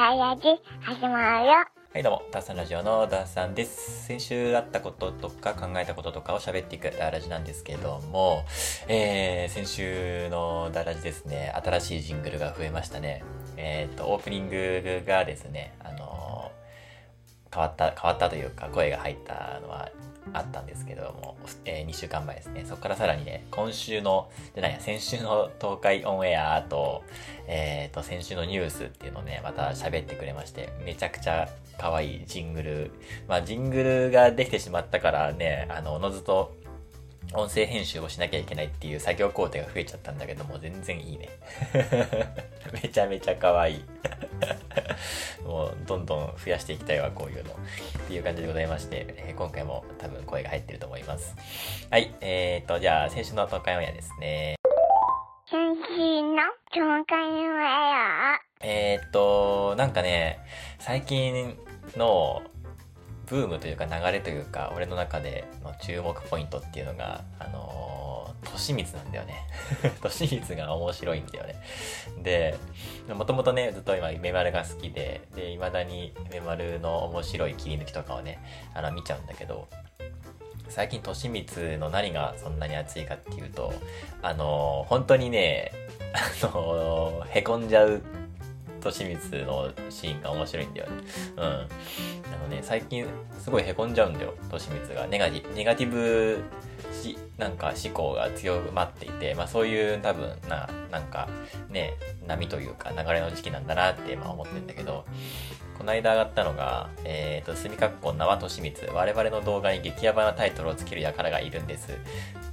ダイヤジ始まるよ。はいどうも、ダッサンラジオのダッサンです。先週あったこととか考えたこととかを喋っていくダーラジなんですけども、えー、先週のダーラジですね、新しいジングルが増えましたね。えっ、と、オープニングがですね、あのー変わった、変わったというか、声が入ったのはあったんですけども、え2週間前ですね。そこからさらにね、今週の、じゃないや、先週の東海オンエアと、えっ、と、先週のニュースっていうのをね、また喋ってくれまして、めちゃくちゃ可愛いジングル。まあ、ジングルができてしまったからね、あの、おのずと、音声編集をしなきゃいけないっていう作業工程が増えちゃったんだけども、全然いいね。めちゃめちゃ可愛い。もう、どんどん増やしていきたいわ、こういうの。っていう感じでございまして、えー今回も多分声が入ってると思います。はい、えーと、じゃあ、先週の東海オンエアですね。先週の東海オンエア。えーっと、なんかね、最近のブームというか流れというか、俺の中での注目ポイントっていうのが、あのー、年光なんだよね。年光が面白いんだよね。で、もともとね、ずっと今、メマルが好きで、で、未だにメマルの面白い切り抜きとかをね、あの、見ちゃうんだけど、最近、としみつの何がそんなに熱いかっていうと、あのー本当にね、あのーへこんじゃうとしみつのシーンが面白いんだよね。うん。あのね、最近すごいへこんじゃうんだよ、としみつが。ネガティネガティブし、なんか思考が強まっていて、まあそういう多分な、なんかね、波というか流れの時期なんだなってまあ思ってんだけど、この間上がったのが、えっ、と、すみかっこ縄としみつ、我々の動画に激ヤバなタイトルをつける輩がいるんです。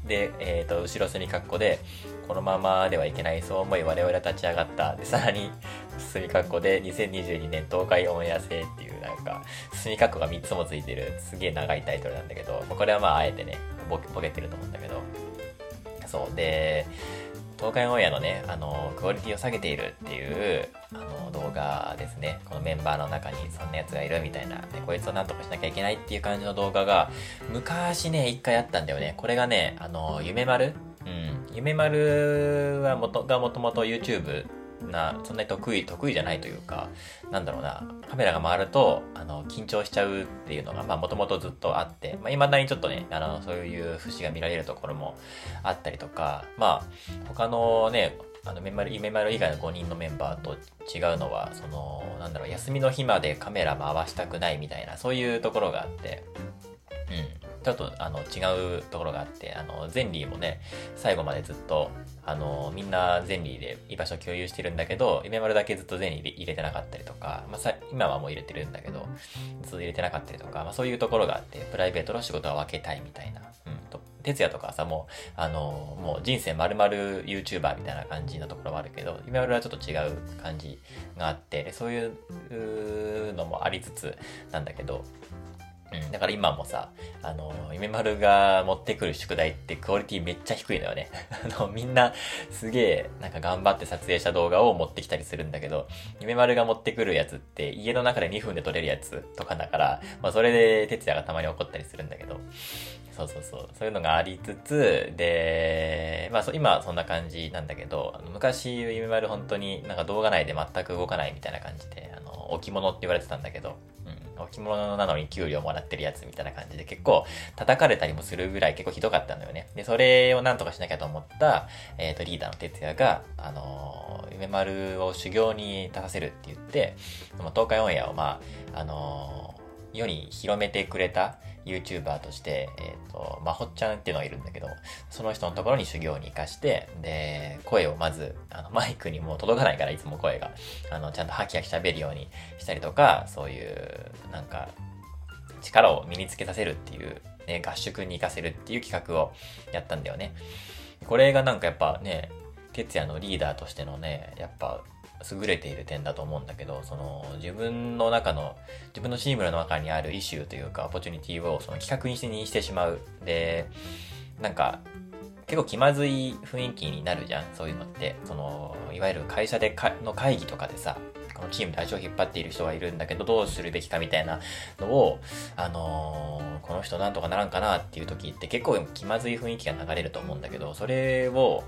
で、えっ、と、後ろすみかっこで、このままではいけない、そう思い我々は立ち上がった。で、さらに、すみかっこで2022年東海オンエア制っていう、なんか、すみかっこが3つもついてる、すげえ長いタイトルなんだけど、これはまあ、あえてね、ボケボケてると思うんだけど、そう。で、東海オンエアのね、あの、クオリティを下げているっていう、あの、動画ですね。このメンバーの中にそんな奴がいるみたいな、で、こいつをなんとかしなきゃいけないっていう感じの動画が、昔ね、一回あったんだよね。これがね、あの、夢丸。夢丸はもと、がもともと YouTube な、そんなに得意、得意じゃないというか、なんだろうな、カメラが回ると、あの、緊張しちゃうっていうのが、もともとずっとあってい、まあ、未だにちょっとね、あの、そういう節が見られるところもあったりとか、まあ、他のね、あの、メマル、メマル以外の5人のメンバーと違うのは、その、なんだろう、休みの日までカメラ回したくないみたいな、そういうところがあって、うん。ちょっと、あの、違うところがあって、あの、ゼンリーもね、最後までずっと、あの、みんなゼンリーで居場所共有してるんだけど、イメマルだけずっとゼンリー入れてなかったりとか、まあ、さ今はもう入れてるんだけど、ずっと入れてなかったりとか、まあ、そういうところがあって、プライベートの仕事は分けたいみたいな。うん。と、哲也とかさ、もう、あの、もう人生丸々 YouTuber みたいな感じのところもあるけど、イメマルはちょっと違う感じがあって、そういうのもありつつなんだけど、だから今もさ、あの、夢丸が持ってくる宿題ってクオリティめっちゃ低いのよね。あの、みんなすげえ、なんか頑張って撮影した動画を持ってきたりするんだけど、夢丸が持ってくるやつって家の中で2分で撮れるやつとかだから、まあそれで哲也がたまに怒ったりするんだけど、そうそうそう。そういうのがありつつ、で、まあそ今そんな感じなんだけど、あの昔、夢丸本当になんか動画内で全く動かないみたいな感じで、あの、置物って言われてたんだけど、置物なのに給料もらってるやつみたいな感じで結構叩かれたりもするぐらい結構ひどかったんだよね。で、それをなんとかしなきゃと思った、えっ、と、リーダーの哲也が、あのー、夢丸を修行に立たせるって言って、その東海オンエアをまあ、あのー世に広めてくれた YouTuber として、えっ、と、まほっちゃんっていうのがいるんだけど、その人のところに修行に行かして、で、声をまず、あの、マイクにもう届かないから、いつも声が、あの、ちゃんとハキハキ喋るようにしたりとか、そういう、なんか、力を身につけさせるっていう、ね、合宿に行かせるっていう企画をやったんだよね。これがなんかやっぱね、哲也のリーダーとしてのね、やっぱ優れている点だと思うんだけど、その自分の中の、自分のチームの中にあるイシューというか、オポチュニティをその企画にしてにしてしまう。で、なんか、結構気まずい雰囲気になるじゃん、そういうのって。その、いわゆる会社でかの会議とかでさ、このチームで足を引っ張っている人がいるんだけど、どうするべきかみたいなのを、あのーこの人なんとかならんかなっていう時って結構気まずい雰囲気が流れると思うんだけど、それを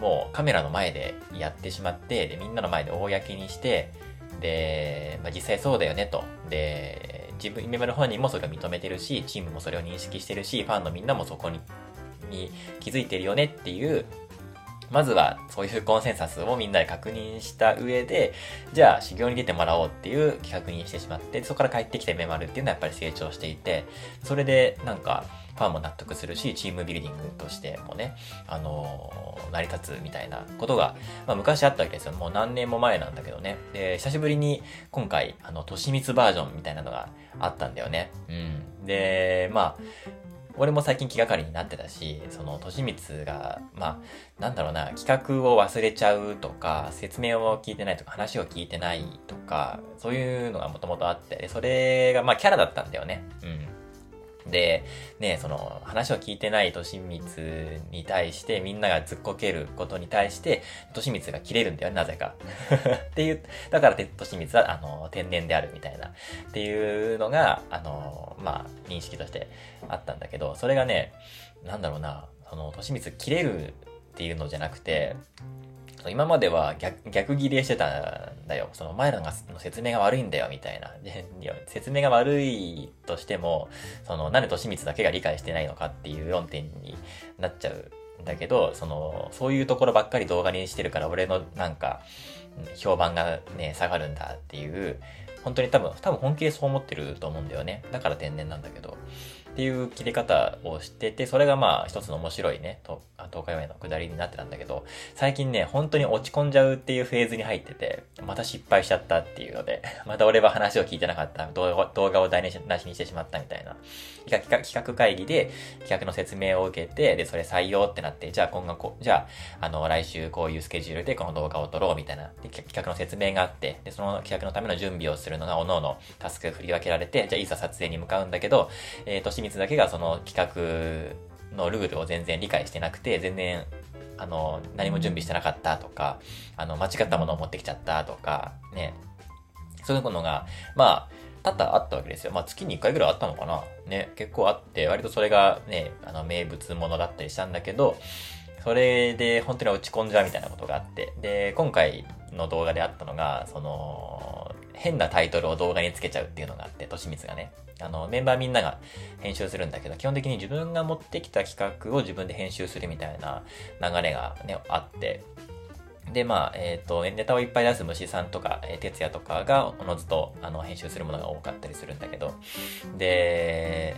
もうカメラの前でやってしまって、で、みんなの前で公にして、で、まあ、実際そうだよねと。で、自分、今まで本人もそれを認めてるし、チームもそれを認識してるし、ファンのみんなもそこに、に気づいてるよねっていう、まずはそういうコンセンサスをみんなで確認した上で、じゃあ修行に出てもらおうっていう企画にしてしまって、そこから帰ってきたメマルっていうのはやっぱり成長していて、それでなんかファンも納得するし、チームビルディングとしてもね、あのー、成り立つみたいなことが、まあ昔あったわけですよ。もう何年も前なんだけどね。で、久しぶりに今回、あの、都市密バージョンみたいなのがあったんだよね。うん。で、まあ、俺も最近気がかりになってたし、その、都市密が、まあ、なんだろうな、企画を忘れちゃうとか、説明を聞いてないとか、話を聞いてないとか、そういうのがもともとあって、それが、まあ、キャラだったんだよね。うん。で、ね、その話を聞いてないとしみつに対してみんながずっこけることに対して、としみつが切れるんだよね、なぜか。っていう、だからとしみつは、あの、天然であるみたいな、っていうのが、あの、まあ、認識としてあったんだけど、それがね、なんだろうな、その、としみつ切れるっていうのじゃなくて、今までは逆逆ギレしてたんだよ。その前のが説明が悪いんだよ、みたいな。説明が悪いとしても、その、なんで利光だけが理解してないのかっていう論点になっちゃうんだけど、その、そういうところばっかり動画にしてるから、俺のなんか、評判がね、下がるんだっていう、本当に多分、多分本気でそう思ってると思うんだよね。だから天然なんだけど。っていう切り方をしてて、それがまあ一つの面白いね、東海オンエアの下りになってたんだけど、最近ね、本当に落ち込んじゃうっていうフェーズに入ってて、また失敗しちゃったっていうので、また俺は話を聞いてなかった、動画を台無しにしてしまったみたいな。企画企画会議で企画の説明を受けて、で、それ採用ってなって、じゃあ今後こう、じゃあ、あの、来週こういうスケジュールでこの動画を撮ろうみたいな、で企画の説明があって、で、その企画のための準備をするのが、おのおのタスク振り分けられて、じゃあいざ撮影に向かうんだけど、えー、としみつだけがその企画のルールを全然理解してなくて、全然、あの、何も準備してなかったとか、あの、間違ったものを持ってきちゃったとか、ね。そういうのが、まあ、多々あったわけですよ。まあ、月に1回ぐらいあったのかなね。結構あって、割とそれがね、あの、名物ものだったりしたんだけど、それで本当に落ち込んじゃうみたいなことがあって。で、今回の動画であったのが、その、変なタイトルを動画につけちゃうっていうのがあって、としみつがね。あの、メンバーみんなが編集するんだけど、基本的に自分が持ってきた企画を自分で編集するみたいな流れがね、あって、で、まあ、えっ、ー、と、ネタをいっぱい出す虫さんとか、えー、哲也とかが、おのずと、あの、編集するものが多かったりするんだけど、で、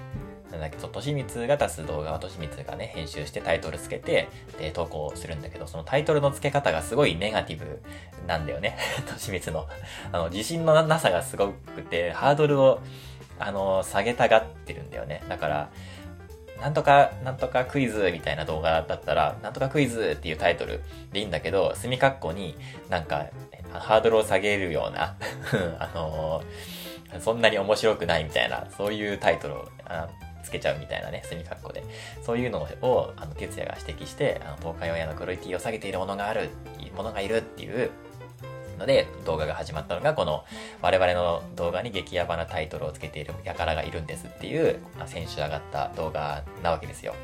なんだっけ、そう、としみつが出す動画はとしみつがね、編集してタイトルつけて、で、投稿するんだけど、そのタイトルの付け方がすごいネガティブなんだよね。としみつの。あの、自信のなさがすごくて、ハードルを、あの、下げたがってるんだよね。だから、なんとか、なんとかクイズみたいな動画だったら、なんとかクイズっていうタイトルでいいんだけど、墨括弧になんか、ハードルを下げるような あのー、そんなに面白くないみたいな、そういうタイトルをつけちゃうみたいなね、墨括弧で。そういうのを、あの、哲也が指摘して、あの、東海オンエアのクオリティを下げているものがある、ものがいるっていうので、動画が始まったのが、この、我々の動画に激ヤバなタイトルをつけている輩がいるんですっていう、先週上がった動画なわけですよ。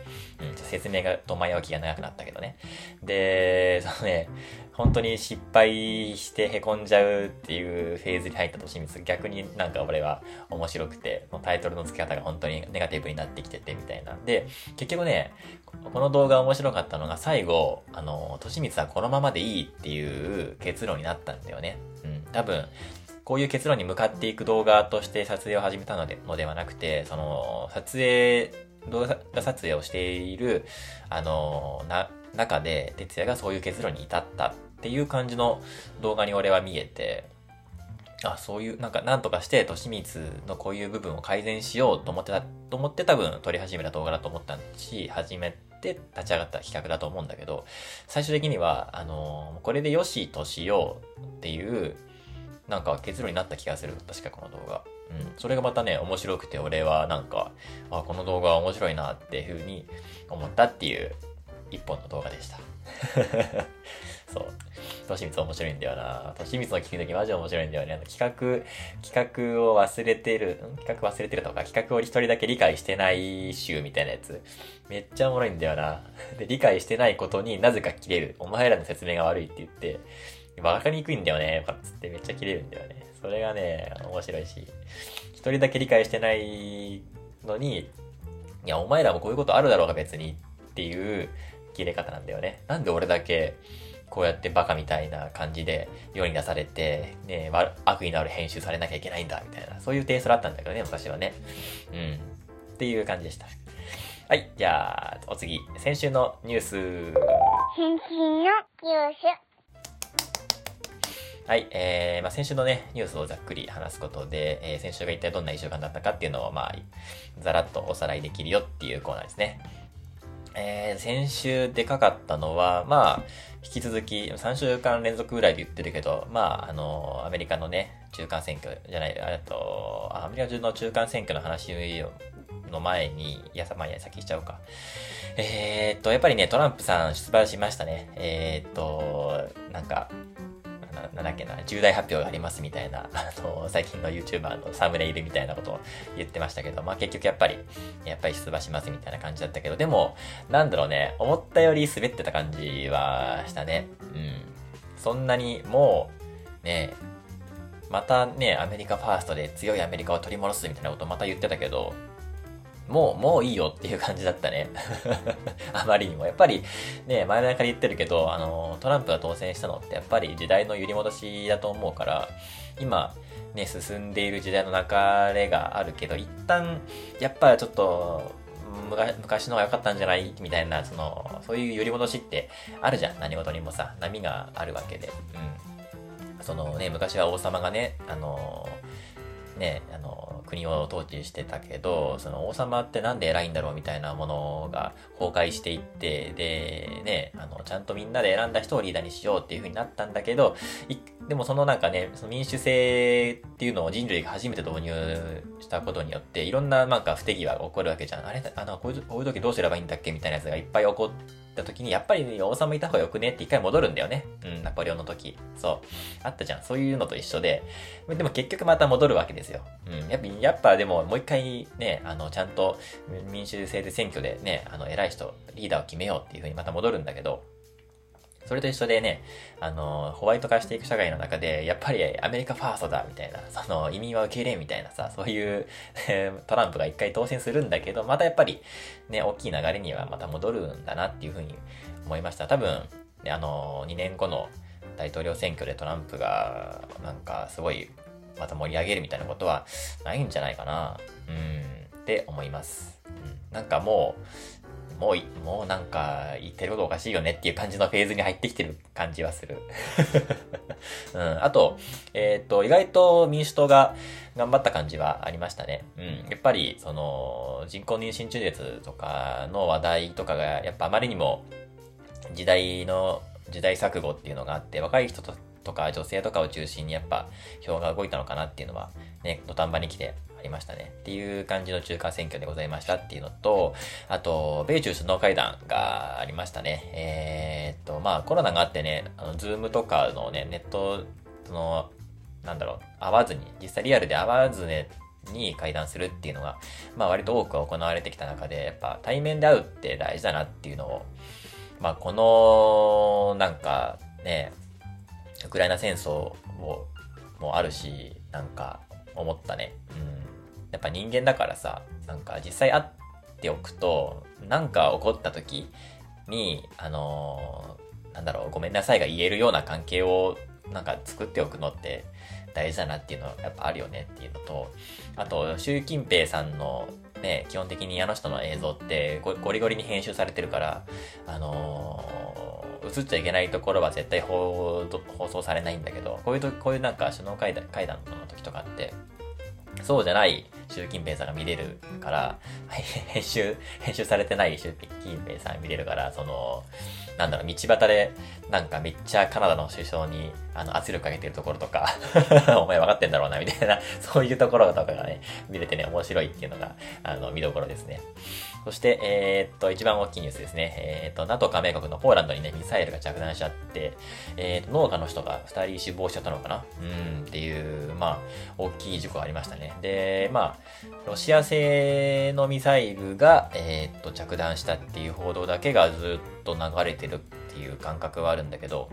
うん、説明が、と前置きが長くなったけどね。で、そのね、本当に失敗して凹んじゃうっていうフェーズに入ったとしみつ、逆になんか俺は面白くて、タイトルの付け方が本当にネガティブになってきててみたいな。で、結局ね、この動画面白かったのが最後、あの、としみつはこのままでいいっていう結論になったんだよね。うん、多分、こういう結論に向かっていく動画として撮影を始めたのでのではなくて、その、撮影、動画撮影をしている、あの、な、中で、哲也がそういう結論に至ったっていう感じの動画に俺は見えて、あ、そういう、なんか、なんとかして、としみつのこういう部分を改善しようと思ってた、と思って多分撮り始めた動画だと思ったし、始めて立ち上がった企画だと思うんだけど、最終的には、あのー、これでよしとしようっていう、なんか結論になった気がする。確かこの動画。うん。それがまたね、面白くて、俺はなんか、あ、この動画は面白いなっていうふうに思ったっていう一本の動画でした。そう。としみつ面白いんだよな。としみつの聞くときマジ面白いんだよね。あの企画、企画を忘れてる、企画忘れてるとか、企画を一人だけ理解してない集みたいなやつ。めっちゃおもろいんだよな。で、理解してないことになぜか切れる。お前らの説明が悪いって言って、わかりにくいんだよね、とかつってめっちゃ切れるんだよね。それがね、面白いし、一人だけ理解してないのに、いや、お前らもこういうことあるだろうが別にっていう切れ方なんだよね。なんで俺だけ、こうやってバカみたいな感じで世に出されて、ね、悪意のある編集されなきゃいけないんだ、みたいな、そういうテイストだったんだけどね、昔はね。うん。っていう感じでした。はい、じゃあ、お次、先週のニュース。先週のニュース。はい、えー、まあ、先週のね、ニュースをざっくり話すことで、えー、先週が一体どんな一週間だったかっていうのを、まあ、ざらっとおさらいできるよっていうコーナーですね。えー、先週でかかったのは、まあ、引き続き3週間連続ぐらいで言ってるけど、まあ、あの、アメリカのね、中間選挙じゃない、あと、アメリカ中の中間選挙の話の前に、いや、まあ、いや、先しちゃおうか。えー、っと、やっぱりね、トランプさん出馬しましたね。えー、っと、なんか、なんだっけな、重大発表がありますみたいな、あの、最近の YouTuber のサムネイルみたいなことを言ってましたけど、まあ結局やっぱり、やっぱり出馬しますみたいな感じだったけど、でも、なんだろうね、思ったより滑ってた感じはしたね。うん。そんなにもう、ね、またね、アメリカファーストで強いアメリカを取り戻すみたいなことをまた言ってたけど、もう、もういいよっていう感じだったね。あまりにも。やっぱり、ね、前々から言ってるけど、あの、トランプが当選したのってやっぱり時代の揺り戻しだと思うから、今、ね、進んでいる時代の流れがあるけど、一旦、やっぱちょっと、昔の方が良かったんじゃない？みたいな、その、そういう揺り戻しってあるじゃん。何事にもさ、波があるわけで。うん。そのね、昔は王様がね、あの、ね、国を統治してたけど、その王様ってなんで偉いんだろうみたいなものが崩壊していって、で、ね、あの、ちゃんとみんなで選んだ人をリーダーにしようっていう風になったんだけど、でもそのなんかね、その民主制っていうのを人類が初めて導入したことによって、いろんななんか不手際が起こるわけじゃん。あれあの、こういう時どうすればいいんだっけみたいなやつがいっぱい起こってた時に、やっぱり王様いた方がよくねって一回戻るんだよね。うん、ナポレオンの時。そう。あったじゃん。そういうのと一緒で。でも結局また戻るわけですよ。うん。やっぱ、やっぱでももう一回ね、あの、ちゃんと民主制で選挙でね、あの、偉い人、リーダーを決めようっていうふうにまた戻るんだけど、それと一緒でね、あの、ホワイト化していく社会の中で、やっぱりアメリカファーストだ、みたいな、その、移民は受け入れ、みたいなさ、そういう トランプが一回当選するんだけど、またやっぱり、ね、大きい流れにはまた戻るんだなっていうふうに思いました。多分、ね、あの、2年後の大統領選挙でトランプが、なんか、すごい、また盛り上げるみたいなことはないんじゃないかな、うん、って思います。うん、なんかもう、もう、もうなんか、言ってることおかしいよねっていう感じのフェーズに入ってきてる感じはする。うん。あと、えっ、と、意外と民主党が頑張った感じはありましたね。うん。やっぱり、その、人工妊娠中絶とかの話題とかが、やっぱあまりにも、時代の、時代錯誤っていうのがあって、若い人ととか女性とかを中心にやっぱ票が動いたのかなっていうのはね、土壇場に来てりましたね。っていう感じの中間選挙でございましたっていうのと、あと、米中首脳会談がありましたね。えー、っと、まあコロナがあってね、あの、ズームとかのね、ネットその、なんだろう、会わずに、実際リアルで会わずね、に会談するっていうのが、まあ割と多く行われてきた中で、やっぱ対面で会うって大事だなっていうのを、まあこの、なんかね、ウクライナ戦争をもあるし、なんか思ったね。うん。やっぱ人間だからさ、なんか実際会っておくと、なんか起こった時に、あのー、なんだろう、ごめんなさいが言えるような関係をなんか作っておくのって大事だなっていうのはやっぱあるよねっていうのと、あと、習近平さんのね、基本的にあの人の映像ってゴリゴリに編集されてるから、あのー、映っちゃいけないところは絶対放送されないんだけど、こういうと、こういうなんか首脳会談会談の時とかって、そうじゃない習近平さんが見れるから、編集、編集されてない習近平さん見れるから、その、なんだろう、道端で、なんかめっちゃカナダの首相に、あの、圧力かけてるところとか お前分かってんだろうな、みたいな、そういうところとかがね、見れてね、面白いっていうのが、あの、見どころですね。そして、えー、っと、一番大きいニュースですね。えー、っと、NATO 加盟国のポーランドにね、ミサイルが着弾しちゃって、えー、っと、農家の人が2人死亡しちゃったのかな？うん、っていう、まあ、大きい事故がありましたね。で、まあ、ロシア製のミサイルが、え、っと、着弾したっていう報道だけがずっとと流れてるっていう感覚はあるんだけど、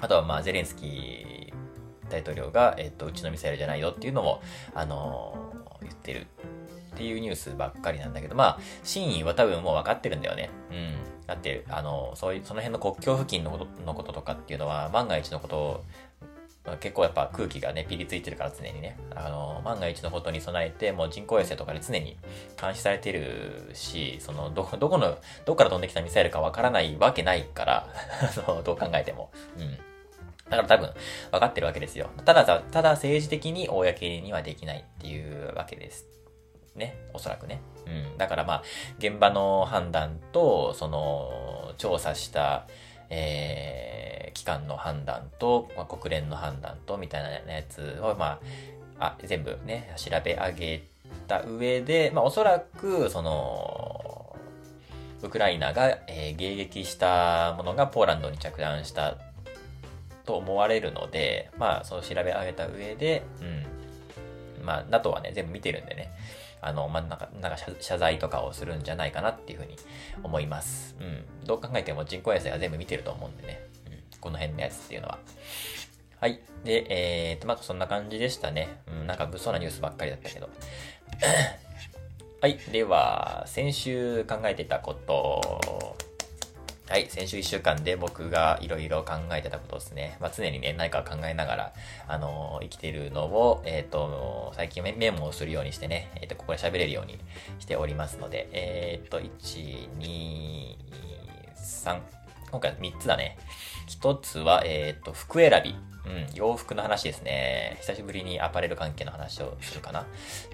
あとはまあゼレンスキー大統領が、えっと、うちのミサイルじゃないよっていうのも、あのー、言ってるっていうニュースばっかりなんだけど、まあ、真意は多分もう分かってるんだよね。うん。だって、あの、そういう、その辺の国境付近のことのこととかっていうのは、万が一のことを結構やっぱ空気がね、ピリついてるから常にね、あの、万が一のことに備えて、もう人工衛星とかで常に監視されてるし、その、ど、どこの、どこから飛んできたミサイルかわからないわけないから、あの、どう考えても。うん。だから多分、分かってるわけですよ。ただ、ただ政治的に公にはできないっていうわけです。ね。おそらくね。うん。だからまあ、現場の判断と、その、調査した、えー、機関の判断と、まあ、国連の判断と、みたいなやつを、まあ、あ、全部ね、調べ上げた上で、まあ、おそらく、その、ウクライナが、えー、迎撃したものがポーランドに着弾したと思われるので、まあ、そう調べ上げた上で、うん。まあ、NATO はね、全部見てるんでね、あの、まあ、なんか、なんか謝罪とかをするんじゃないかなっていうふうに思います。うん。どう考えても人工衛星は全部見てると思うんでね。この辺のやつっていうのは。はい。で、えーと、まあ、そんな感じでしたね。うん、なんか物騒なニュースばっかりだったけど。はい。では、先週考えてたこと、はい、先週1週間で僕がいろいろ考えてたことですね。まあ、常にね、何か考えながら、あのー、生きてるのを、えっ、ー、と、最近メモをするようにしてね、えっ、ー、と、ここで喋れるようにしておりますので、えっ、と、1、2、3、今回3つだね。1つは、えっ、と、服選び。うん、洋服の話ですね。久しぶりにアパレル関係の話をするかな。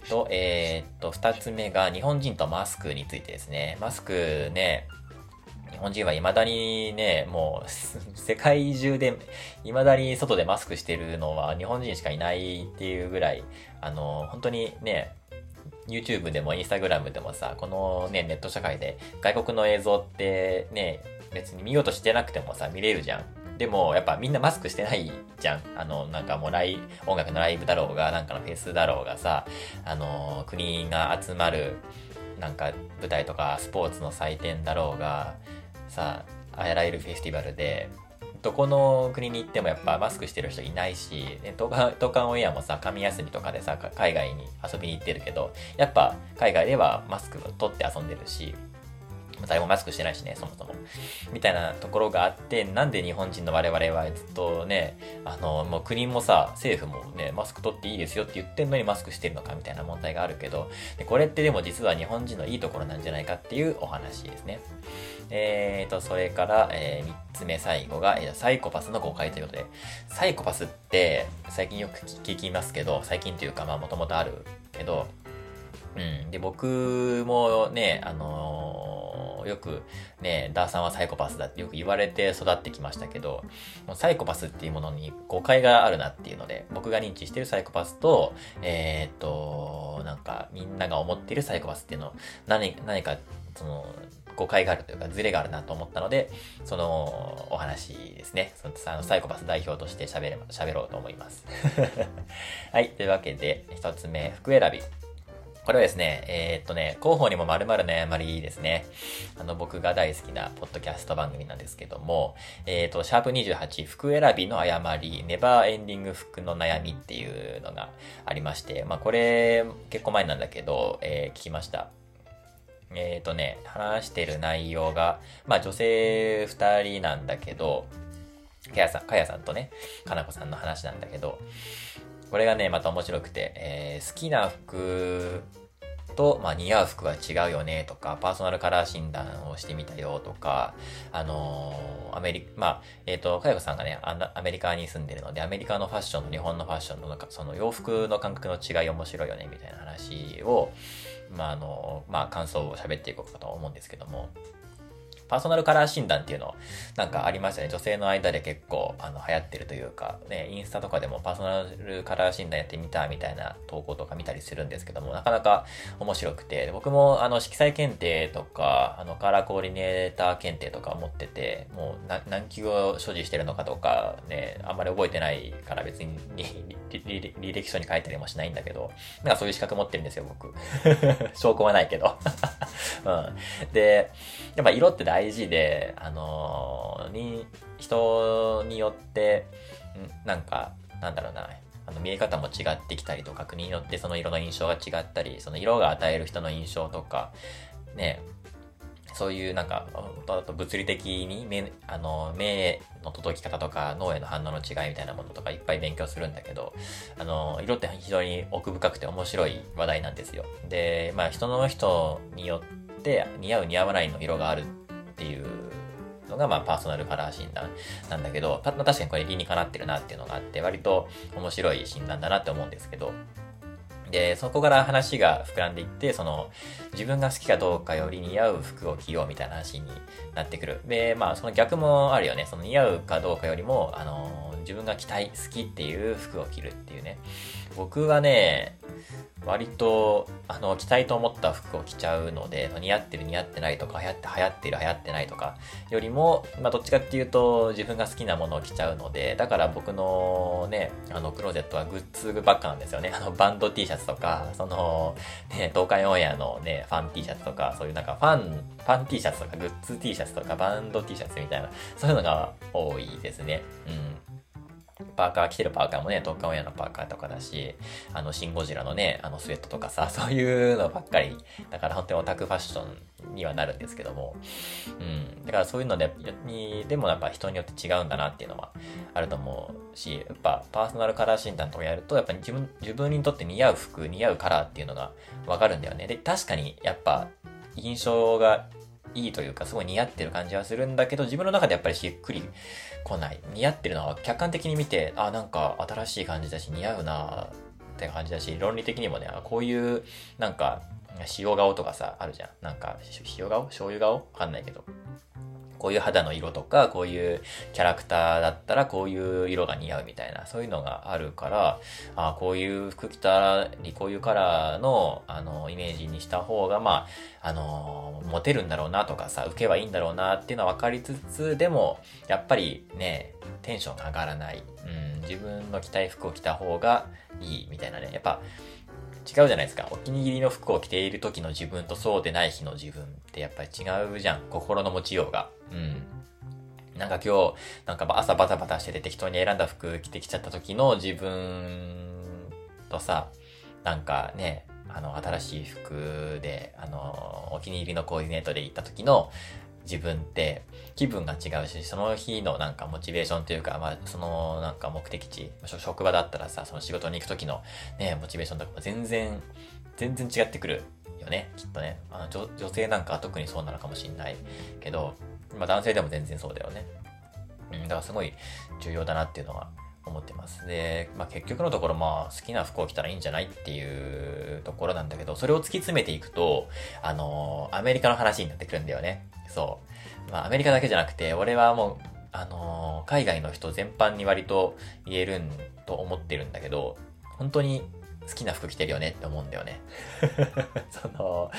と、えっと、2つ目が日本人とマスクについてですね。マスクね、日本人は未だにね、もう、世界中で、未だに外でマスクしてるのは日本人しかいないっていうぐらい、あの、本当にね、YouTube でも Instagram でもさ、このね、ネット社会で外国の映像ってね、別に見ようとしてなくてもさ、見れるじゃん。でも、やっぱみんなマスクしてないじゃん。あの、なんかもうライ、音楽のライブだろうが、なんかのフェスだろうがさ、あの、国が集まる、なんか舞台とかスポーツの祭典だろうが、さあらゆるフェスティバルでどこの国に行ってもやっぱマスクしてる人いないし、東韓オンエアもさ、神休みとかでさ、海外に遊びに行ってるけど、やっぱ海外ではマスクを取って遊んでるし、誰もマスクしてないしね、そもそも。みたいなところがあって、なんで日本人の我々はずっとね、あの、もう国もさ、政府もね、マスク取っていいですよって言ってんのにマスクしてるのかみたいな問題があるけど、でこれってでも実は日本人のいいところなんじゃないかっていうお話ですね。えーと、それから、えー、3つ目最後が、えー、サイコパスの誤解ということで、サイコパスって最近よく聞きますけど、最近というかまあもともとあるけど、うん。で、僕もね、あのー、よくね、ダーさんはサイコパスだってよく言われて育ってきましたけど、サイコパスっていうものに誤解があるなっていうので、僕が認知してるサイコパスと、えー、っと、なんかみんなが思ってるサイコパスっていうの、何、何か、その、誤解があるというか、ズレがあるなと思ったので、そのお話ですね。そのサイコパス代表として喋れ、喋ろうと思います。はい。というわけで、一つ目、服選び。これはですね、えー、っとね、広報にも〇〇の誤りですね。あの、僕が大好きなポッドキャスト番組なんですけども、えー、っと、シャープ28、服選びの誤り、ネバーエンディング服の悩みっていうのがありまして、まあ、これ、結構前なんだけど、えー、聞きました。えっ、とね、話してる内容が、まあ女性二人なんだけど、かやさん、かやさんとね、かなこさんの話なんだけど、これがね、また面白くて、えー、好きな服と、まあ、似合う服は違うよねとか、パーソナルカラー診断をしてみたよとか、あのー、アメリカ、まあ、えっ、ー、と、かやこさんがねアメリカに住んでるので、アメリカのファッションと日本のファッションの、その洋服の感覚の違い面白いよねみたいな話を、まあ、あの、まあ、感想を喋っていこうかと思うんですけども、パーソナルカラー診断っていうのなんかありましたね。女性の間で結構あの流行ってるというか、ね、インスタとかでもパーソナルカラー診断やってみたみたいな投稿とか見たりするんですけども、なかなか面白くて、僕もあの色彩検定とか、あのカラーコーディネーター検定とか持ってて、もう何級を所持してるのかとかね、あんまり覚えてないから別に 履歴書に書いたりもしないんだけど、なんかそういう資格持ってるんですよ、僕。証拠はないけど。うん。で、やっぱ色って大事事で、あの、に、人によって、んなんか、なんだろうな、あの見え方も違ってきたりとか、国によってその色の印象が違ったり、その色が与える人の印象とか、ね、そういうなんか、あと物理的に目、あの、目の届き方とか脳への反応の違いみたいなものとかいっぱい勉強するんだけど、あの、色って非常に奥深くて面白い話題なんですよ。で、まあ人の人によって似合う似合わないの色があるっていうのが、まあ、パーソナルカラー診断なんだけど、確かにこれ理にかなってるなっていうのがあって、割と面白い診断だなって思うんですけど、で、そこから話が膨らんでいって、その、自分が好きかどうかより似合う服を着ようみたいな話になってくる。で、まあ、その逆もあるよね。その似合うかどうかよりも、あの、自分が着たい、好きっていう服を着るっていうね。僕はね、割と、あの、着たいと思った服を着ちゃうので、似合ってる似合ってないとか、流行って流行ってる流行ってないとか、よりも、まあ、どっちかっていうと、自分が好きなものを着ちゃうので、だから僕のね、あの、クローゼットはグッズばっかなんですよね。あの、バンド T シャツとか、その、ね、東海オンエアのね、ファン T シャツとか、そういうなんかファン、ファン T シャツとか、グッズ T シャツとか、バンド T シャツみたいな、そういうのが多いですね。うん。パーカー、着てるパーカーもね、特化オンエアのパーカーとかだし、あの、シン・ゴジラのね、あの、スウェットとかさ、そういうのばっかり、だから本当にオタクファッションにはなるんですけども、うん。だからそういうので、に、でもやっぱ人によって違うんだなっていうのはあると思うし、やっぱパーソナルカラー診断とかやると、やっぱり自分、自分にとって似合う服、似合うカラーっていうのがわかるんだよね。で、確かにやっぱ印象がいいというか、すごい似合ってる感じはするんだけど、自分の中でやっぱりしっくり来ない。似合ってるのは客観的に見て、あ、なんか新しい感じだし、似合うなって感じだし、論理的にもね、こういう、なんか、塩顔とかさ、あるじゃん。なんか、塩顔？醤油顔？わかんないけど。こういう肌の色とか、こういうキャラクターだったらこういう色が似合うみたいな、そういうのがあるから、あこういう服着たり、こういうカラーの、あの、イメージにした方が、まあ、あの、モテるんだろうなとかさ、受けはいいんだろうなっていうのは分かりつつ、でも、やっぱりね、テンションが上がらない。うん、自分の着たい服を着た方がいいみたいなね。やっぱ、違うじゃないですか。お気に入りの服を着ている時の自分とそうでない日の自分ってやっぱり違うじゃん。心の持ちようが。うん。なんか今日、なんか朝バタバタしてて適当に選んだ服着てきちゃった時の自分とさ、なんかね、あの、新しい服で、あの、お気に入りのコーディネートで行った時の自分って気分が違うし、その日のなんかモチベーションというか、まあ、そのなんか目的地、職場だったらさ、その仕事に行く時のね、モチベーションとかも全然、全然違ってくるよね、きっとね。あの女女性なんかは特にそうなのかもしんないけど、まあ男性でも全然そうだよね。うん、だからすごい重要だなっていうのは思ってます。で、まあ結局のところまあ好きな服を着たらいいんじゃないっていうところなんだけど、それを突き詰めていくと、あのー、アメリカの話になってくるんだよね。そう。まあ、アメリカだけじゃなくて、俺はもう、あのー、海外の人全般に割と言えるんと思ってるんだけど、本当に好きな服着てるよねって思うんだよね。その、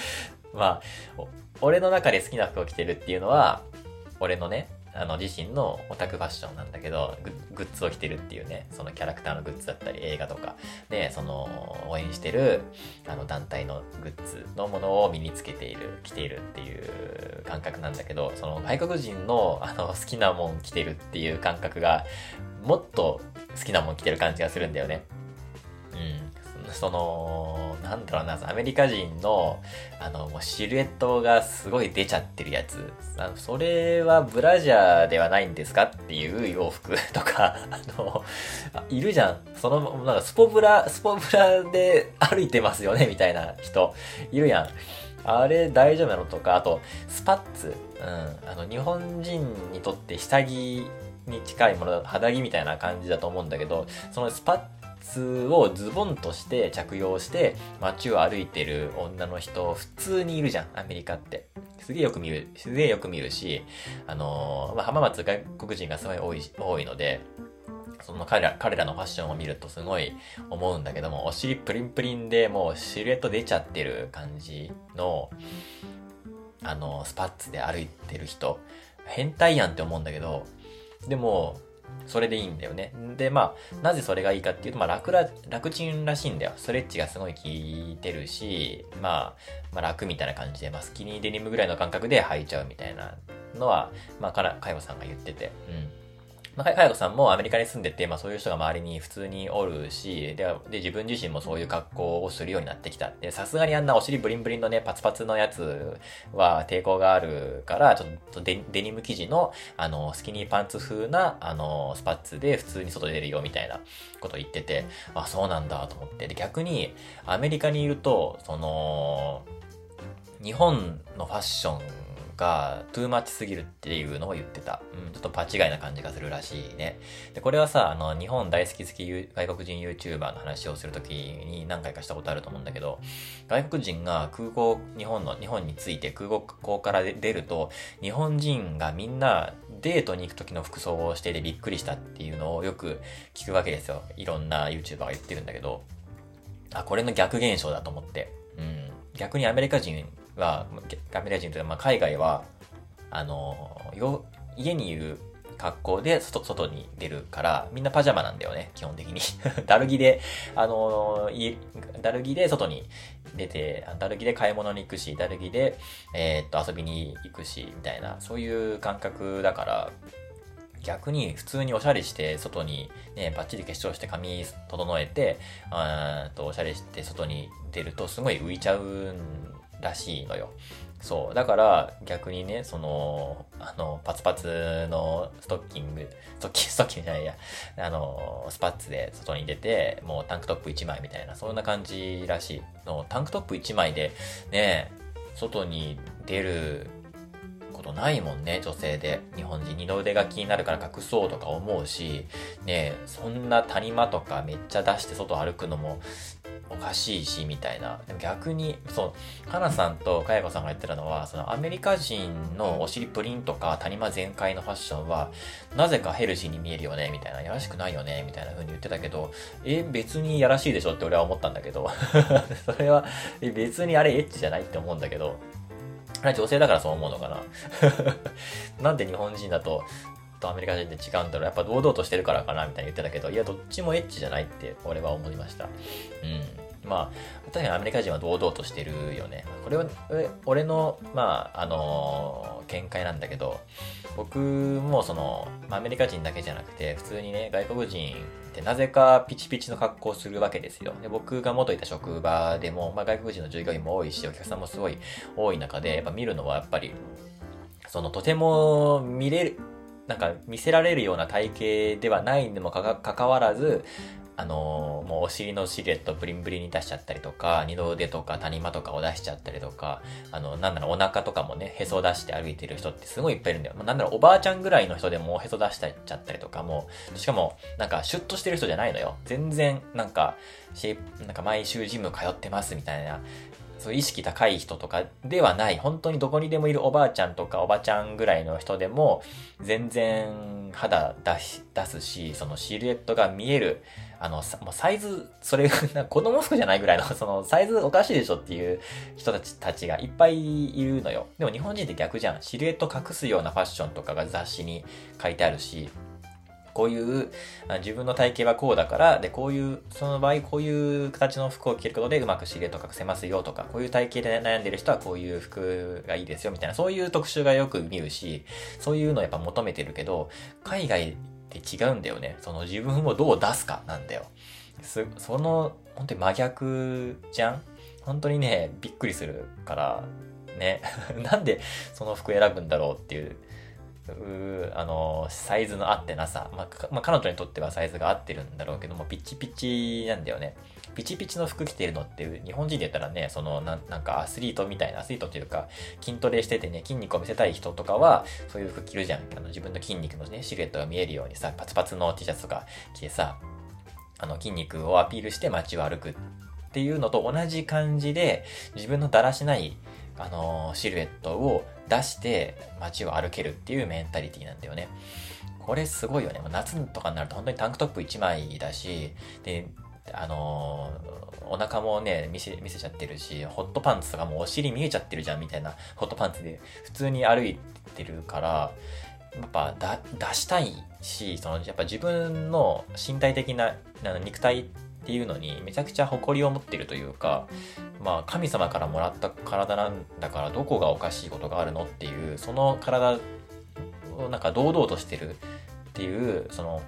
まあ、俺の中で好きな服を着てるっていうのは、俺のね、あの、自身のオタクファッションなんだけど、グッズを着てるっていうね、そのキャラクターのグッズだったり、映画とかで、その、応援してる、あの、団体のグッズのものを身につけている、着ているっていう感覚なんだけど、その、外国人の、あの、好きなもん着てるっていう感覚が、もっと好きなもん着てる感じがするんだよね。うん。その、なんだろうな、アメリカ人の、あの、もうシルエットがすごい出ちゃってるやつ。あの、それはブラジャーではないんですかっていう洋服 とか、あの、いるじゃん。その、なんかスポブラ、スポブラで歩いてますよね、みたいな人、いるやん。あれ大丈夫なのとか、あと、スパッツ。うん。あの、日本人にとって下着に近いもの、肌着みたいな感じだと思うんだけど、そのスパッツをズボンとして着用して街を歩いてる女の人普通にいるじゃん、アメリカって。すげえよく見る、すげえよく見るし、あのー、まあ、浜松外国人がすごい多い、多いので、その彼ら、彼らのファッションを見るとすごい思うんだけども、お尻プリンプリンでもうシルエット出ちゃってる感じの、あの、スパッツで歩いてる人、変態やんって思うんだけど、でも、それでいいんだよね。で、まあ、なぜそれがいいかっていうと、まあ、楽ら、楽ちんらしいんだよ。ストレッチがすごい効いてるし、まあ、まあ、楽みたいな感じで、まあ、スキニーデニムぐらいの感覚で履いちゃうみたいなのは、まあ、から、かよさんが言ってて、うん。まあ、かやこさんもアメリカに住んでて、まあそういう人が周りに普通におるし、で、で自分自身もそういう格好をするようになってきた。で、さすがにあんなお尻ブリンブリンのね、パツパツのやつは抵抗があるから、ちょっとデデニム生地の、あの、スキニーパンツ風な、あの、スパッツで普通に外出るよみたいなこと言ってて、あ、そうなんだと思って。で、逆に、アメリカにいると、その、日本のファッションが、トゥーマッチすぎるっていうのを言ってた。うん、ちょっとパ違いな感じがするらしいね。で、これはさ、あの、日本大好き好き外国人 YouTuber の話をするときに何回かしたことあると思うんだけど、外国人が空港、日本の、日本について空港から出ると、日本人がみんなデートに行く時の服装をしていてびっくりしたっていうのをよく聞くわけですよ。いろんな YouTuber が言ってるんだけど、あ、これの逆現象だと思って。うん。逆にアメリカ人は、アメリカ人という、まあ、海外は、あの、よ、家にいる格好で外、外に出るから、みんなパジャマなんだよね、基本的に。だるぎで、あの、だるぎで外に出て、だるぎで買い物に行くし、だるぎで、えー、っと、遊びに行くし、みたいな、そういう感覚だから、逆に普通におしゃれして外にね、バッチリ化粧して髪整えて、あとおしゃれして外に出るとすごい浮いちゃうんらしいのよ。そう。だから逆にね、その、あの、パツパツのストッキング、ストッキング、ストッキングじゃないや、あの、スパッツで外に出て、もうタンクトップ1枚みたいな、そんな感じらしい。の、タンクトップ1枚で、ね、外に出ることないもんね、女性で。日本人二の腕が気になるから隠そうとか思うし、ねそんな谷間とかめっちゃ出して外歩くのもおかしいし、みたいな。でも逆に、そう、かなさんとかやこさんが言ってたのは、そのアメリカ人のお尻プリンとか谷間全開のファッションは、なぜかヘルシーに見えるよね、みたいな。やらしくないよね、みたいな風に言ってたけど、え、別にやらしいでしょって俺は思ったんだけど、それは、別にあれエッチじゃないって思うんだけど、女性だからそう思うのかな なんで日本人だと、とアメリカ人って違うんだろう。やっぱ堂々としてるからかなみたいに言ってたけど、いや、どっちもエッチじゃないって俺は思いました。うん。まあ、確かにアメリカ人は堂々としてるよね。これは、俺の、まあ、あのー、見解なんだけど、僕もその、アメリカ人だけじゃなくて、普通にね、外国人ってなぜかピチピチの格好をするわけですよ。で僕が元いた職場でも、まあ、外国人の従業員も多いし、お客さんもすごい多い中で、やっぱ見るのはやっぱり、そのとても見れる、なんか見せられるような体型ではないにもかかわらず、あのー、もうお尻のシルエットブリンブリンに出しちゃったりとか、二の腕とか谷間とかを出しちゃったりとか、あの、なんだろう、お腹とかもね、へそ出して歩いてる人ってすごいいっぱいいるんだよ。なんだろう、おばあちゃんぐらいの人でもへそ出しちゃったりとかも、しかも、なんかシュッとしてる人じゃないのよ。全然、なんか、なんか毎週ジム通ってますみたいな、そう意識高い人とかではない、本当にどこにでもいるおばあちゃんとかおばちゃんぐらいの人でも、全然肌出し出すし、そのシルエットが見える、あの、もうサイズ、それが子供服じゃないぐらいの、そのサイズおかしいでしょっていう人たちたちがいっぱいいるのよ。でも日本人って逆じゃん。シルエット隠すようなファッションとかが雑誌に書いてあるし、こういう自分の体型はこうだから、で、こういう、その場合こういう形の服を着ることでうまくシルエット隠せますよとか、こういう体型で悩んでる人はこういう服がいいですよみたいな、そういう特集がよく見るし、そういうのをやっぱ求めてるけど、海外って違うんだよね。その自分をどう出すかなんだよ。す、その、本当に真逆じゃん？本当にね、びっくりするから、ね。なんでその服選ぶんだろうっていうあの、サイズの合ってなさ。まあ、まあ、彼女にとってはサイズが合ってるんだろうけども、ピチピチなんだよね。ピチピチの服着てるのって、日本人で言ったらね、そのな、なんかアスリートみたいな、アスリートっていうか、筋トレしててね、筋肉を見せたい人とかは、そういう服着るじゃん。あの自分の筋肉のね、シルエットが見えるようにさ、パツパツの T シャツとか着てさ、あの、筋肉をアピールして街を歩くっていうのと同じ感じで、自分のだらしない、あのー、シルエットを出して街を歩けるっていうメンタリティなんだよね。これすごいよね。夏とかになると本当にタンクトップ1枚だし、で、あのー、お腹もね、見せ、見せちゃってるし、ホットパンツとかもお尻見えちゃってるじゃんみたいなホットパンツで普通に歩いてるから、やっぱ出したいし、そのやっぱ自分の身体的なあの肉体っていうのにめちゃくちゃ誇りを持ってるというか、まあ神様からもらった体なんだからどこがおかしいことがあるのっていう、その体をなんか堂々としてるっていう、その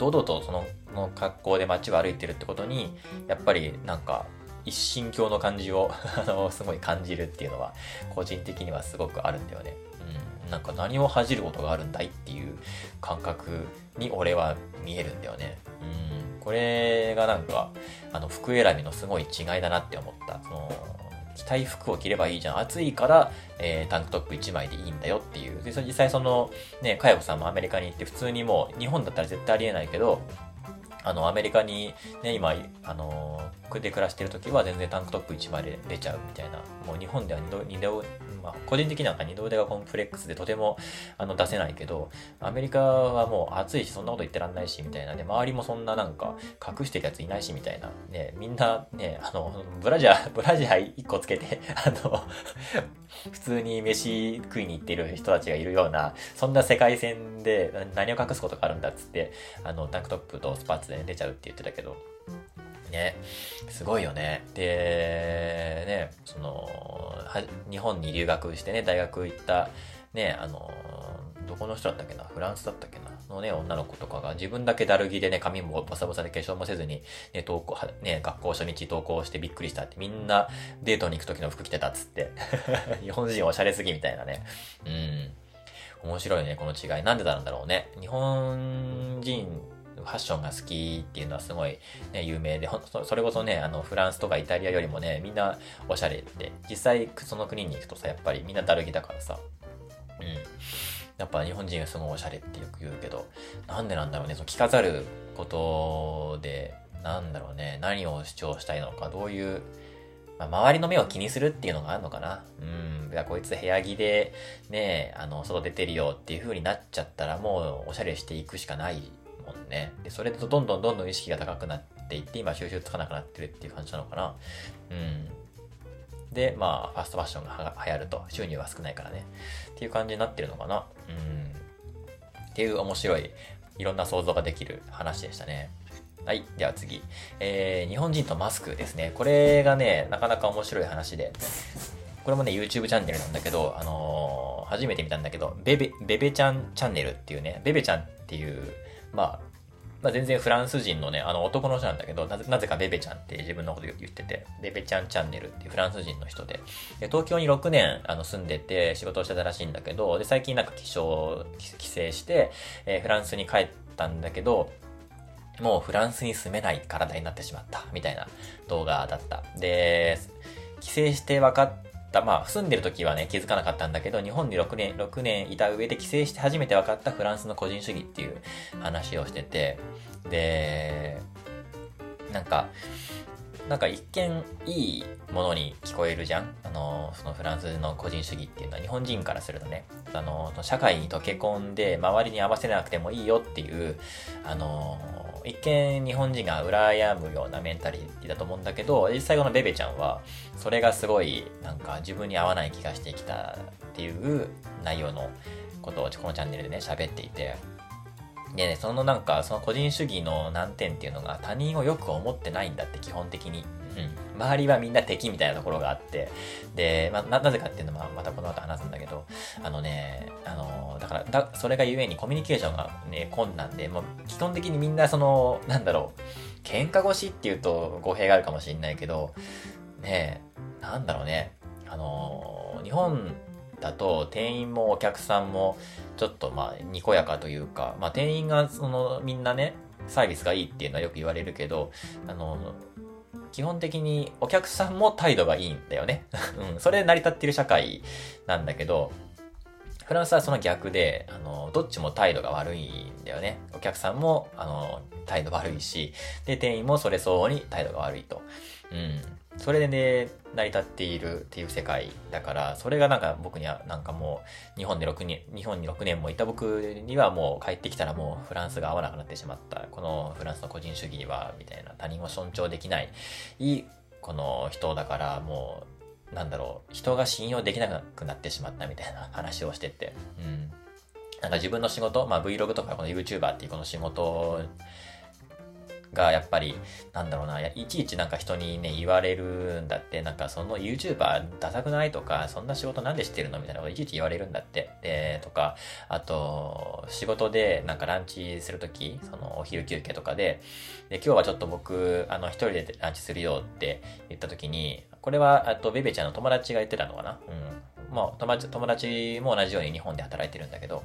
堂々とそのの格好で街を歩いてるってことに、やっぱりなんか一神教の感じを あの、すごい感じるっていうのは、個人的にはすごくあるんだよね。うん。なんか何を恥じることがあるんだいっていう感覚に俺は見えるんだよね。うん。これがなんか、あの、服選びのすごい違いだなって思った。その、着たい服を着ればいいじゃん。暑いから、えー、タンクトップ1枚でいいんだよっていう。で、実際その、ね、かやこさんもアメリカに行って普通にもう、日本だったら絶対ありえないけど、あの、アメリカにね、今、あの、で暮らしてる時は全然タンクトップ1枚で出ちゃうみたいな。もう日本では二度、二度、まあ、個人的には二度腕がコンプレックスでとてもあの出せないけど、アメリカはもう暑いしそんなこと言ってらんないしみたいな。ね、周りもそんななんか隠してるやついないしみたいな、ね、みんなね、あの、ブラジャー、ブラジャー1個つけて、あの、普通に飯食いに行ってる人たちがいるような、そんな世界線で何を隠すことがあるんだっつって、あの、タンクトップとスパッツで出ちゃうって言ってたけど、ね、すごいよね。で、ね、その、日本に留学してね、大学行った、ね、あの、どこの人だったっけなフランスだったっけなのね、女の子とかが自分だけだるぎでね、髪もボサボサで化粧もせずに、ね、登校、ね、学校初日登校してびっくりしたってみんなデートに行く時の服着てたっつって。日本人おしゃれすぎみたいなね。うん。面白いね、この違い。なんでだろうね。日本人ファッションが好きっていうのはすごい、ね、有名で、それこそね、あの、フランスとかイタリアよりもね、みんなおしゃれって、実際その国に行くとさ、やっぱりみんなだるぎだからさ、うん。やっぱ日本人がすごいおしゃれってよく言うけど、なんでなんだろうね、その着飾ることで、なんだろうね、何を主張したいのか、どういう、まあ、周りの目を気にするっていうのがあるのかな。うん。いや、こいつ部屋着で、ね、あの、外出てるよっていう風になっちゃったら、もうおしゃれしていくしかないもんね。で、それとどんどんどんどん意識が高くなっていって、今収集つかなくなってるっていう感じなのかな。うん。で、まあ、ファストファッションが流行ると、収入は少ないからね。っていう感じになってるのかな。うん。っていう面白い、いろんな想像ができる話でしたね。はい。では次。えー、日本人とマスクですね。これがね、なかなか面白い話で。これもね、YouTube チャンネルなんだけど、あのー、初めて見たんだけど、ベベ、ベベちゃんチャンネルっていうね、ベベちゃんっていう、まあ、まあ、全然フランス人のね、あの男の人なんだけど、なぜかベベちゃんって自分のこと言ってて、ベベちゃんチャンネルっていうフランス人の人で、で東京に6年あの住んでて仕事をしてたらしいんだけど、で、最近なんか帰省、帰省して、えー、フランスに帰ったんだけど、もうフランスに住めない体になってしまった、みたいな動画だった。で、帰省して分かっまあ、住んでる時はね、気づかなかったんだけど、日本に6年、6年いた上で帰省して初めて分かったフランスの個人主義っていう話をしてて、で、なんか、なんか一見いいものに聞こえるじゃん。あの、そのフランスの個人主義っていうのは日本人からするとね、あの、社会に溶け込んで周りに合わせなくてもいいよっていう、あの、一見日本人が羨むようなメンタリティだと思うんだけど、実際このベベちゃんは、それがすごいなんか自分に合わない気がしてきたっていう内容のことをこのチャンネルでね、喋っていて、でね、そのなんか、その個人主義の難点っていうのが他人をよく思ってないんだって基本的に。うん。周りはみんな敵みたいなところがあって、で、まあ、な、なぜかっていうのはまたこの後話すんだけど、あのね、あの、だから、だ、それがゆえにコミュニケーションがね、困難で、もう基本的にみんなその、なんだろう、喧嘩腰っていうと語弊があるかもしれないけど、ねなんだろうね、あの、日本だと店員もお客さんもちょっとまあにこやかというか、まあ店員がそのみんなね、サービスがいいっていうのはよく言われるけど、あの、基本的にお客さんも態度がいいんだよね。うん、それで成り立ってる社会なんだけど、フランスはその逆で、あの、どっちも態度が悪いんだよね。お客さんも、あの、態度悪いし、で、店員もそれ相応に態度が悪いと。うん。それでね、成り立っているっていう世界だから、それがなんか僕にはなんかもう、日本で6年、日本に6年もいた僕にはもう帰ってきたらもうフランスが合わなくなってしまった。このフランスの個人主義は、みたいな他人を尊重できない、いい、この人だからもう、なんだろう、人が信用できなくなってしまったみたいな話をしてて、うん。なんか自分の仕事、まあ Vlog とかこの YouTuber っていうこの仕事がやっぱり、なんだろうな、いちいちなんか人にね、言われるんだって、なんかその YouTuber ダサくないとか、そんな仕事なんで知ってるのみたいなこといちいち言われるんだって。で、とか、あと、仕事でなんかランチするとき、そのお昼休憩とかで、で、今日はちょっと僕、あの、一人でランチするよって言ったときに、これは、あと、ベベちゃんの友達が言ってたのかな？うん。まあ、友達、友達も同じように日本で働いてるんだけど、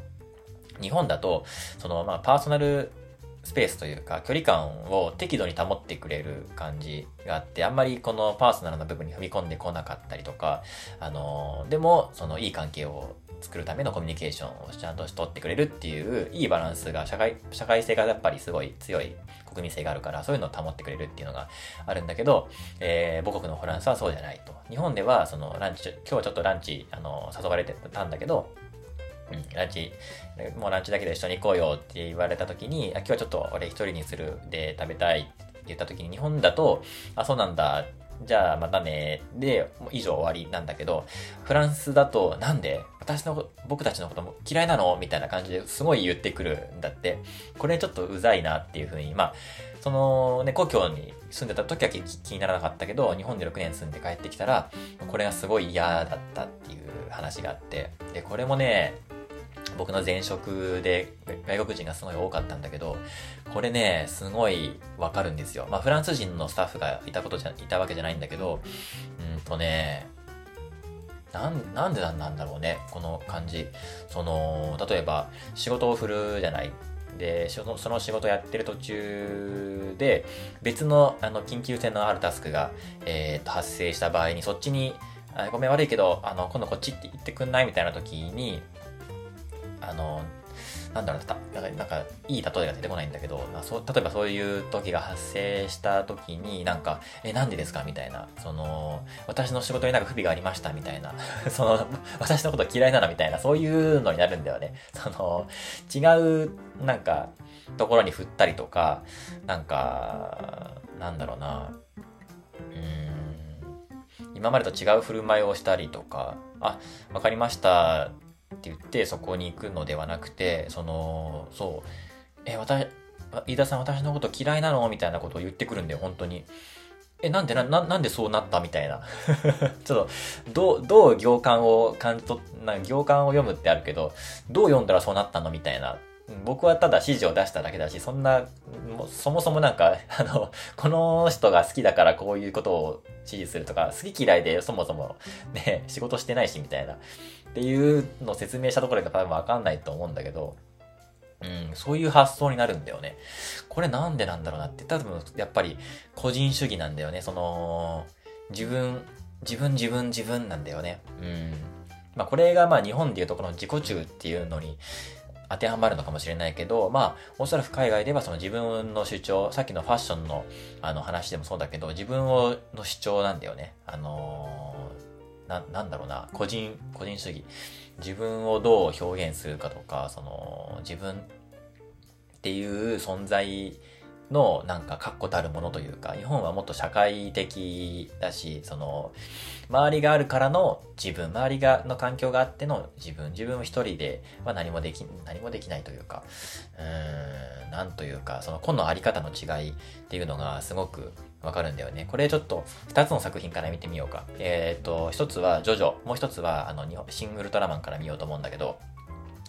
日本だと、その、まあ、パーソナルスペースというか距離感を適度に保ってくれる感じがあってあんまりこのパーソナルな部分に踏み込んでこなかったりとかあのでもそのいい関係を作るためのコミュニケーションをちゃんと取ってくれるっていういいバランスが社会社会性がやっぱりすごい強い国民性があるからそういうのを保ってくれるっていうのがあるんだけど、えー、母国のフランスはそうじゃないと。日本ではそのランチ今日はちょっとランチあの誘われてたんだけどうん、ランチ、もうランチだけで一緒に行こうよって言われた時に、あ今日はちょっと俺一人にするで食べたいって言った時に、日本だと、あ、そうなんだ、じゃあまたね、で、もう以上終わりなんだけど、フランスだと、なんで私の、僕たちのことも嫌いなの？みたいな感じですごい言ってくるんだって。これちょっとうざいなっていうふうに、まあ、そのね、故郷に住んでた時は気にならなかったけど、日本で6年住んで帰ってきたら、これがすごい嫌だったっていう話があって、で、これもね、僕の前職で外国人がすごい多かったんだけど、これね、すごいわかるんですよ。まあ、フランス人のスタッフがいたことじゃ、いたわけじゃないんだけど、うんとね、なん、なんでなんだろうね、この感じ。その、例えば、仕事を振るじゃない。で、そのその仕事やってる途中で、別の、あの、緊急性のあるタスクが、えー、と、発生した場合に、そっちに、ごめん悪いけど、あの、今度こっちって言ってくんない？みたいな時に、あの、なんだろうな、なんか、いい例えが出てこないんだけど、ま、そう例えばそういう時が発生した時に、なんか、え、なんでですかみたいな、その、私の仕事になんか不備がありましたみたいな、その、私のこと嫌いなのみたいな、そういうのになるんだよね。その、違う、なんか、ところに振ったりとか、なんか、なんだろうな、うん、今までと違う振る舞いをしたりとか、あ、わかりましたって言ってそこに行くのではなくて、その、そう、え、私、飯田さん私のこと嫌いなの？みたいなことを言ってくるんだよ、本当に。え、なんでな、ななんでそうなった？みたいな。ちょっと、どう、どう行間を感じ取な行間を読むってあるけど、どう読んだらそうなったの？みたいな。僕はただ指示を出しただけだし、そんな、そもそもなんか、あの、この人が好きだからこういうことを指示するとか、好き嫌いでそもそもね、仕事してないしみたいな。っていうのを説明したところで多分わかんないと思うんだけど、うん、そういう発想になるんだよね。これなんでなんだろうなって。多分、やっぱり個人主義なんだよね。その、自分、自分、自分、自分なんだよね。うん。まあ、これがまあ日本でいうとこの自己中っていうのに当てはまるのかもしれないけど、まあ、おそらく海外ではその自分の主張、さっきのファッションのあの話でもそうだけど、自分をの主張なんだよね。あのな、なんだろうな、個人、個人主義。自分をどう表現するかとか、その、自分っていう存在のなんか確固たるものというか、日本はもっと社会的だし、その、周りがあるからの自分、周りが、の環境があっての自分、自分一人では何もでき、何もできないというか、うーん、なんというか、その個のあり方の違いっていうのがすごくわかるんだよね。これちょっと2つの作品から見てみようか。えっ、ー、と、1つはジョジョ、もう1つはあのシングルトラマンから見ようと思うんだけど、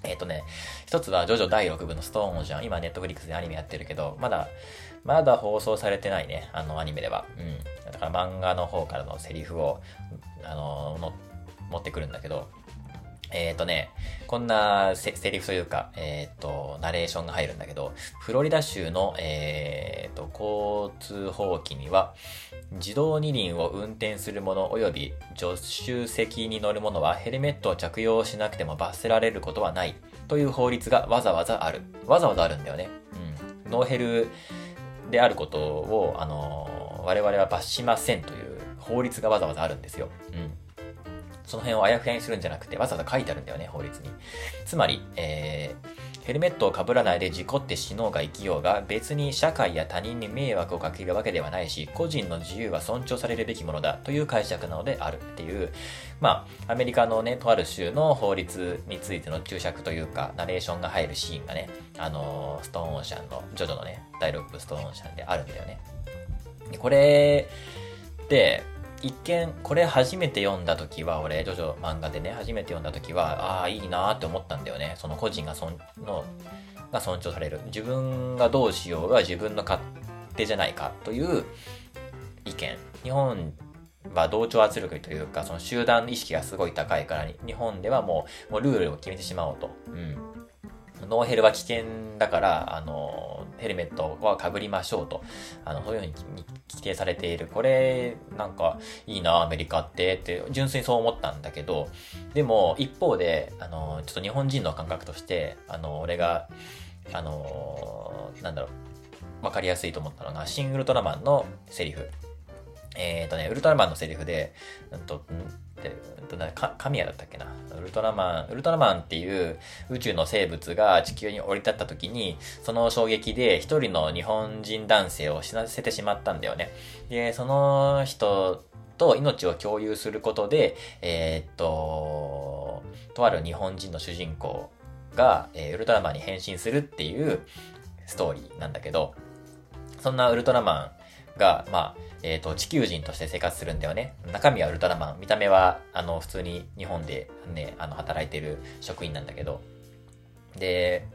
えっ、ー、とね、1つはジョジョ第6部のストーンオージャン。今ネットフリックスでアニメやってるけど、まだ、まだ放送されてないね、あのアニメでは。うん。だから漫画の方からのセリフを、あ、の持ってくるんだけど、えっ、ー、とね、こんなセリフというか、えっ、ー、と、ナレーションが入るんだけど、フロリダ州の、えっ、ー、と、交通法規には、自動二輪を運転する者及び助手席に乗る者はヘルメットを着用しなくても罰せられることはないという法律がわざわざある。わざわざあるんだよね。うん。ノーヘルであることを、あの我々は罰しませんという法律がわざわざあるんですよ。うん。その辺をあやふやにするんじゃなくて、わざわざ書いてあるんだよね、法律に。つまり、えー、ヘルメットをかぶらないで事故って死のうが生きようが、別に社会や他人に迷惑をかけるわけではないし、個人の自由は尊重されるべきものだという解釈なのであるっていう、まあ、アメリカのね、とある州の法律についての注釈というか、ナレーションが入るシーンがね、あのー、ストーンオーシャンの、ジョジョのね、ダイロップストーンオーシャンであるんだよね。これって、一見、これ初めて読んだ時は、俺、ジョジョ漫画でね、初めて読んだ時は、ああ、いいなーって思ったんだよね。その個人がその、が尊重される。自分がどうしようが自分の勝手じゃないかという意見。日本は同調圧力というか、その集団意識がすごい高いから、日本ではもう、もうルールを決めてしまおうと。うん。ノーヘルは危険だから、あの、ヘルメットは被りましょうと。あの、そういうふうに規定されている。これ、なんか、いいな、アメリカって、って、純粋にそう思ったんだけど、でも、一方で、あの、ちょっと日本人の感覚として、あの、俺が、あの、なんだろう、わかりやすいと思ったのが、シン・ウルトラマンのセリフ。えっ、ー、とね、ウルトラマンのセリフで、うんと、んで、うんと、神谷だったっけな。ウルトラマン、ウルトラマンっていう宇宙の生物が地球に降り立った時に、その衝撃で一人の日本人男性を死なせてしまったんだよね。で、その人と命を共有することで、えー、っと、とある日本人の主人公が、えー、ウルトラマンに変身するっていうストーリーなんだけど、そんなウルトラマンが、まあ、えっ、ー、と、地球人として生活するんだよね。中身はウルトラマン。見た目は、あの、普通に日本でね、あの、働いてる職員なんだけど。で、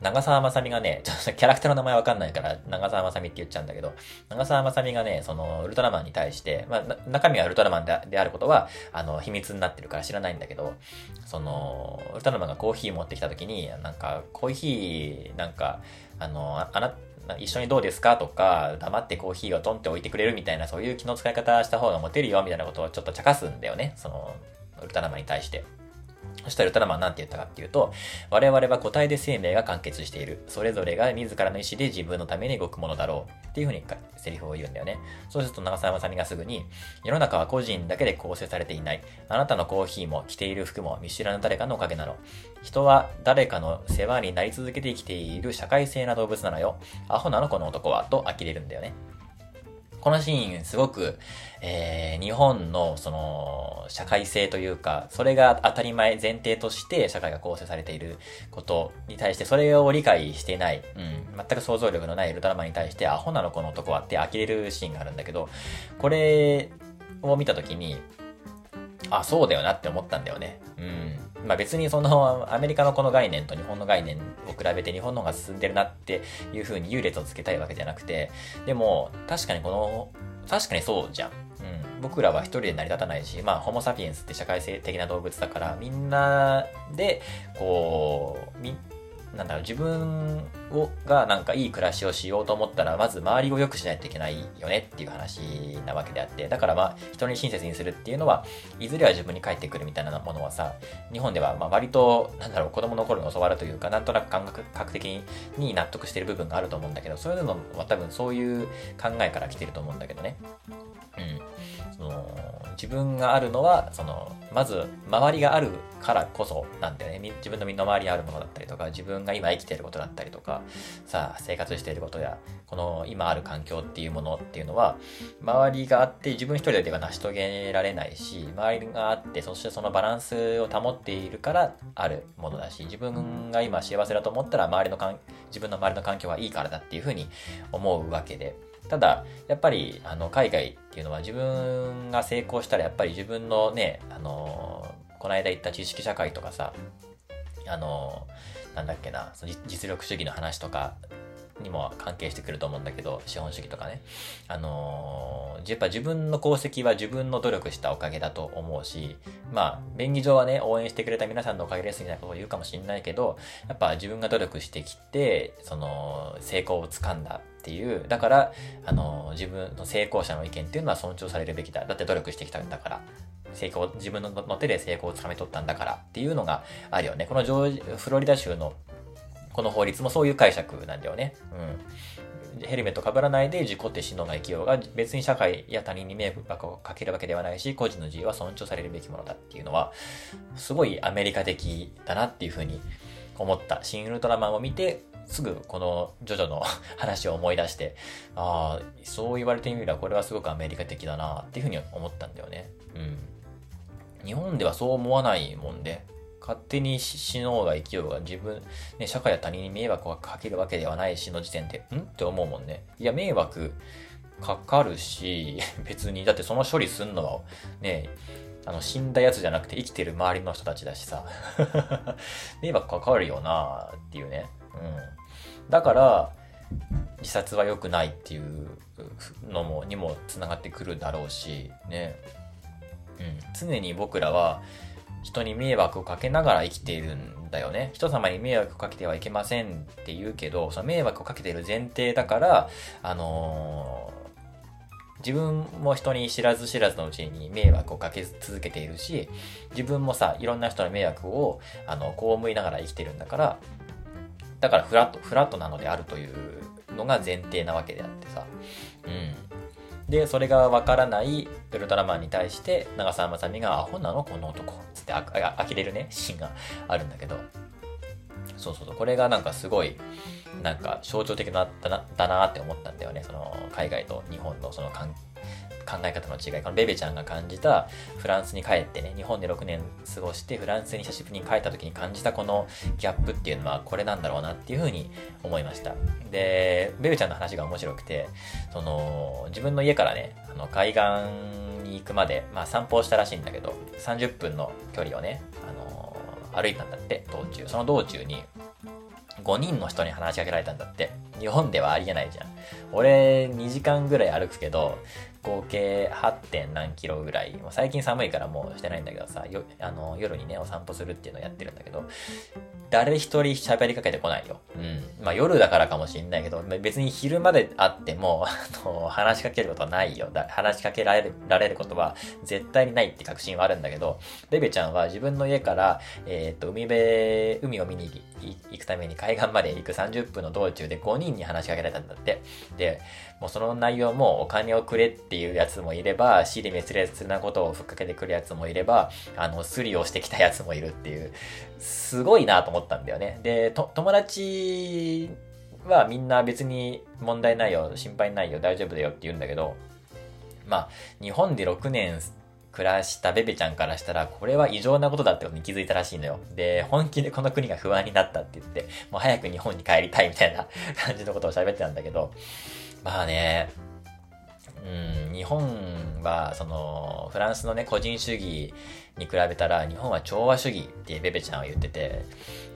長澤まさみがね、ちょっとキャラクターの名前わかんないから、長澤まさみって言っちゃうんだけど、長澤まさみがね、その、ウルトラマンに対して、まあ、中身はウルトラマンであることは、あの、秘密になってるから知らないんだけど、その、ウルトラマンがコーヒー持ってきた時に、なんか、コーヒー、なんか、あの、あな、一緒にどうですか？とか、黙ってコーヒーをトンって置いてくれる？みたいな、そういう気の使い方した方がモテるよ、みたいなことをちょっと茶化すんだよね。その、ウルトラマンに対して。そしたらウルトラマンなんて言ったかっていうと、我々は個体で生命が完結している。それぞれが自らの意思で自分のために動くものだろう。っていうふうにセリフを言うんだよね。そうすると長澤まさみがすぐに、世の中は個人だけで構成されていない。あなたのコーヒーも着ている服も見知らぬ誰かのおかげなの。人は誰かの世話になり続けて生きている社会性な動物なのよ。アホなのこの男は。と呆れるんだよね。このシーンすごく、えー、日本のその社会性というか、それが当たり前、前提として社会が構成されていることに対して、それを理解していない、うん、全く想像力のないウルトラマンに対して、アホなのこの男はって呆れるシーンがあるんだけど、これを見たときに、あ、そうだよなって思ったんだよね。うん。まあ別にその アメリカのこの概念と日本の概念を比べて日本の方が進んでるなっていう風に優劣をつけたいわけじゃなくて、でも確かにこの、確かにそうじゃん。うん、僕らは一人で成り立たないし、まあ、ホモ・サピエンスって社会性的な動物だから、みんなで、こう、み、なんだろう、自分をがなんかいい暮らしをしようと思ったら、まず周りを良くしないといけないよねっていう話なわけであって、だからまあ、人に親切にするっていうのは、いずれは自分に返ってくるみたいなものはさ、日本ではまあ割と、なんだろう、子供の頃に教わるというか、なんとなく感覚的に納得してる部分があると思うんだけど、そういうのは多分そういう考えから来てると思うんだけどね。うん。その、自分があるのは、その、まず、周りがあるからこそなんだよね。自分の身の回りにあるものだったりとか、自分が今生きていることだったりとか、さあ、生活していることや、この今ある環境っていうものっていうのは、周りがあって自分一人では成し遂げられないし、周りがあって、そしてそのバランスを保っているからあるものだし、自分が今幸せだと思ったら、周りのかん、自分の周りの環境はいいからだっていうふうに思うわけで、ただ、やっぱり、あの、海外っていうのは自分が成功したら、やっぱり自分のね、あの、この間言った知識社会とかさ、あの、なんだっけな、その実力主義の話とかにも関係してくると思うんだけど、資本主義とかね。あの、やっぱ自分の功績は自分の努力したおかげだと思うし、まあ、便宜上はね、応援してくれた皆さんのおかげですみたいなことを言うかもしれないけど、やっぱ自分が努力してきて、その、成功をつかんだっていう、だから、あの、自分の成功者の意見っていうのは尊重されるべきだ。だって努力してきたんだから。成功、自分の手で成功をつかみ取ったんだからっていうのがあるよね。このジョージ、フロリダ州のこの法律もそういう解釈なんだよね。うん。ヘルメット被らないで事故って死のが生きようが、別に社会や他人に迷惑をかけるわけではないし、個人の自由は尊重されるべきものだっていうのは、すごいアメリカ的だなっていうふうに思った。新ウルトラマンを見て、すぐこのジョジョの話を思い出して、ああ、そう言われてみればこれはすごくアメリカ的だなっていうふうに思ったんだよね。うん。日本ではそう思わないもんで、勝手に死のうが生きようが自分、ね、社会や他人に迷惑をかけるわけではないしの時点で、ん？って思うもんね。いや、迷惑かかるし、別に、だってその処理すんのは、ね、あの、死んだやつじゃなくて生きてる周りの人たちだしさ。迷惑かかるよなっていうね。うん。だから、自殺は良くないっていうのも、にも繋がってくるだろうし、ね。うん。常に僕らは、人に迷惑をかけながら生きているんだよね。人様に迷惑をかけてはいけませんって言うけど、その迷惑をかけている前提だから、あのー自分も人に知らず知らずのうちに迷惑をかけ続けているし、自分もさ、いろんな人の迷惑を、あの、こう思いながら生きてるんだから、だからフラット、フラットなのであるというのが前提なわけであってさ。うん。で、それがわからないウルトラマンに対して、長澤まさみが、アホなのこの男。つってああ呆れるね、シーンがあるんだけど。そうそうそう。これがなんかすごい、なんか象徴的だったな、だなって思ったんだよね。その、海外と日本のその関考え方の違い。このベベちゃんが感じた、フランスに帰ってね、日本で6年過ごして、フランスに久しぶりに帰った時に感じたこのギャップっていうのは、これなんだろうなっていうふうに思いました。で、ベベちゃんの話が面白くて、その、自分の家からね、あの、海岸に行くまで、まあ散歩をしたらしいんだけど、30分の距離をね、あの、歩いたんだって、道中。その道中に、5人の人に話しかけられたんだって。日本ではありえないじゃん。俺、2時間ぐらい歩くけど、合計 8. 点何キロぐらい。もう最近寒いからもうしてないんだけどさ、あの夜にね、お散歩するっていうのをやってるんだけど、誰一人喋りかけてこないよ。うん。まあ夜だからかもしんないけど、別に昼まで会っても、あの、話しかけることはないよ。だ話しかけられる、られることは絶対にないって確信はあるんだけど、ベベちゃんは自分の家から、えっ、と、海辺、海を見に行くために海岸まで行く30分の道中で5人に話しかけられたんだって。で、もうその内容もお金をくれっていうやつもいれば、死で滅裂なことをふっかけてくるやつもいれば、あの、スリをしてきたやつもいるっていう、すごいなと思ったんだよね。で、友達はみんな別に問題ないよ、心配ないよ、大丈夫だよって言うんだけど、まあ、日本で6年暮らしたベベちゃんからしたら、これは異常なことだってことに気づいたらしいのよ。で、本気でこの国が不安になったって言って、もう早く日本に帰りたいみたいな感じのことを喋ってたんだけど、まあね、日本は、その、フランスのね、個人主義に比べたら、日本は調和主義ってベベちゃんは言ってて、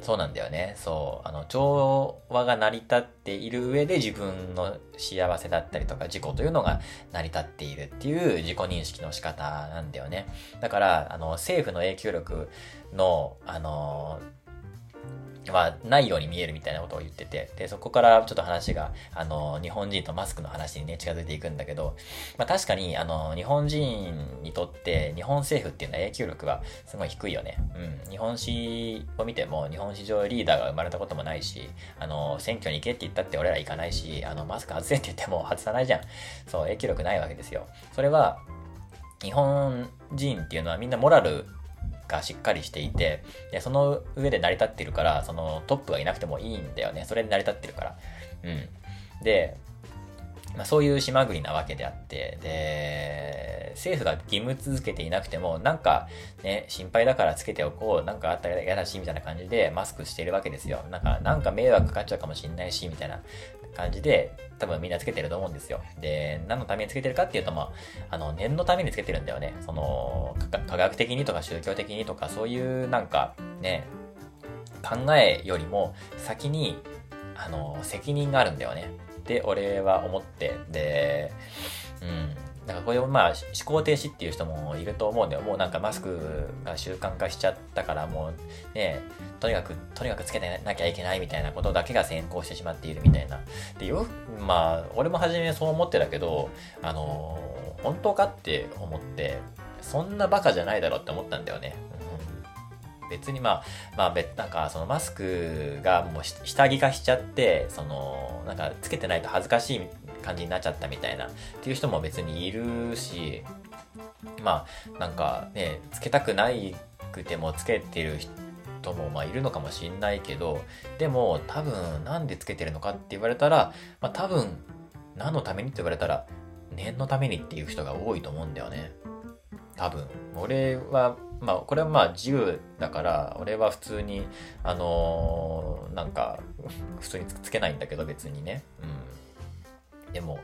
そうなんだよね。そう。あの、調和が成り立っている上で自分の幸せだったりとか自己というのが成り立っているっていう自己認識の仕方なんだよね。だから、あの、政府の影響力の、あの、はないように見えるみたいなことを言ってて、で、そこからちょっと話が、あの、日本人とマスクの話にね、近づいていくんだけど、まあ確かに、あの、日本人にとって、日本政府っていうのは影響力がすごい低いよね。うん。日本史を見ても、日本史上リーダーが生まれたこともないし、あの、選挙に行けって言ったって俺ら行かないし、あの、マスク外せって言っても外さないじゃん。そう、影響力ないわけですよ。それは、日本人っていうのはみんなモラルがしっかりしていて、で、その上で成り立ってるから、そのトップがいなくてもいいんだよね。それで成り立ってるから。うん。で、まあ、そういう島国なわけであって、で、政府が義務続けていなくても、なんかね、心配だからつけておこう、なんかあったら嫌だし、みたいな感じでマスクしてるわけですよ。なんか、なんか迷惑かかっちゃうかもしんないし、みたいな感じで、多分みんなつけてると思うんですよ。で、何のためにつけてるかっていうと、まあ、あの、念のためにつけてるんだよね。その、科学的にとか宗教的にとか、そういうなんか、ね、考えよりも先に、あの、責任があるんだよね。って俺は思って、で、うん。だからこれをまあ思考停止っていう人もいると思うんだよ。もうなんかマスクが習慣化しちゃったからもうね、とにかく、とにかくつけてなきゃいけないみたいなことだけが先行してしまっているみたいな。で、よ、まあ、俺も初めそう思ってたけど、あの、本当かって思って、そんなバカじゃないだろうって思ったんだよね。うん、別にまあ、まあ別、なんかそのマスクがもう下着化しちゃって、その、なんかつけてないと恥ずかしい感じになっちゃったみたいなっていう人も別にいるし、まあ、なんかね、つけたくないくてもつけてる人もまあいるのかもしんないけど、でも多分なんでつけてるのかって言われたら、まあ多分何のためにって言われたら、念のためにっていう人が多いと思うんだよね。多分。俺は、まあこれはまあ自由だから、俺は普通に、あのー、なんか、普通につけないんだけど別にね。うん。でも、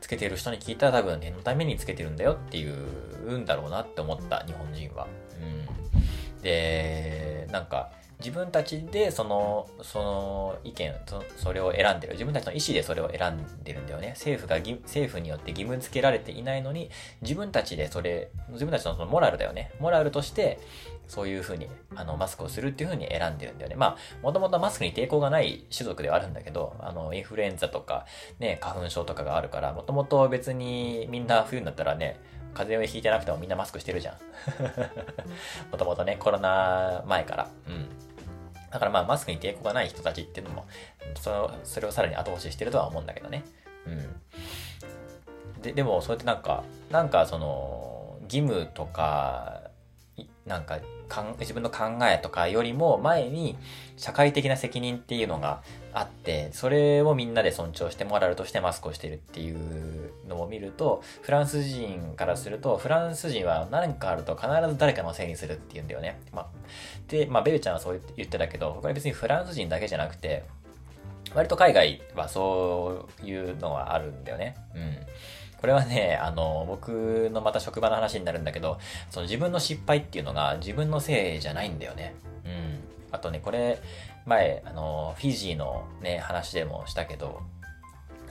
つけてる人に聞いたら多分念のためにつけてるんだよっていうんだろうなって思った、日本人は。うん。で、なんか、自分たちでその、その意見そ、れを選んでる。自分たちの意思でそれを選んでるんだよね。政府が、政府によって義務付けられていないのに、自分たちでそれ、自分たちのそのモラルだよね。モラルとして、そういうふうに、あの、マスクをするっていうふうに選んでるんだよね。まあ、もともとマスクに抵抗がない種族ではあるんだけど、あの、インフルエンザとか、ね、花粉症とかがあるから、もともと別にみんな冬になったらね、風邪をひいてなくてもみんなマスクしてるじゃん。もともとね、コロナ前から。うん。だからまあマスクに抵抗がない人たちっていうのも、そのそれをさらに後押ししてるとは思うんだけどね。うん。で、でもそうやってなんか、なんかその、義務とか、なんかかん、自分の考えとかよりも前に社会的な責任っていうのがあって、それをみんなで尊重してモラルとしてマスクをしてるっていうのを見ると、フランス人からすると、フランス人は何かあると必ず誰かのせいにするっていうんだよね。まあ、で、まあ、ベルちゃんはそう言ってたけど、これ別にフランス人だけじゃなくて、割と海外はそういうのはあるんだよね。うん。これはね、あの、僕のまた職場の話になるんだけど、その自分の失敗っていうのが自分のせいじゃないんだよね。うん。あとね、これ、前、あの、フィジーのね、話でもしたけど、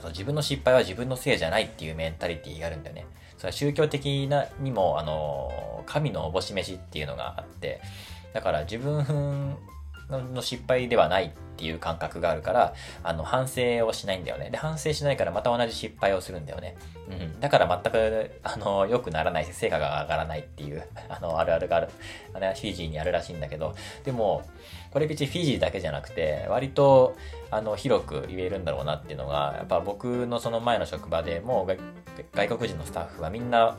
自分の失敗は自分のせいじゃないっていうメンタリティがあるんだよね。それは宗教的なにも、あの、神のおぼし飯っていうのがあって、だから自分の失敗ではないっていう感覚があるから、あの、反省をしないんだよね。で、反省しないからまた同じ失敗をするんだよね。うん。だから全く、あの、良くならないし、成果が上がらないっていう、あの、あるあるがある。あれはフィジーにあるらしいんだけど、でも、これ別にフィジーだけじゃなくて、割と、あの、広く言えるんだろうなっていうのが、やっぱ僕のその前の職場でも外国人のスタッフはみんな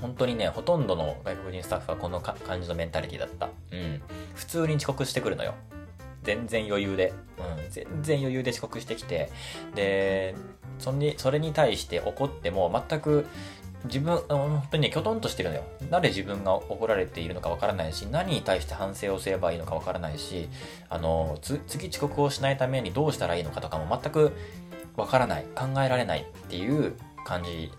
本当にね、ほとんどの外国人スタッフはこの感じのメンタリティだった。うん。普通に遅刻してくるのよ。全然余裕で。うん。全然余裕で遅刻してきて。で、それに、それに対して怒っても全く自分、本当にね、きょとんとしてるのよ。なぜ自分が怒られているのかわからないし、何に対して反省をすればいいのかわからないし、あの、次遅刻をしないためにどうしたらいいのかとかも全くわからない、考えられないっていう感じ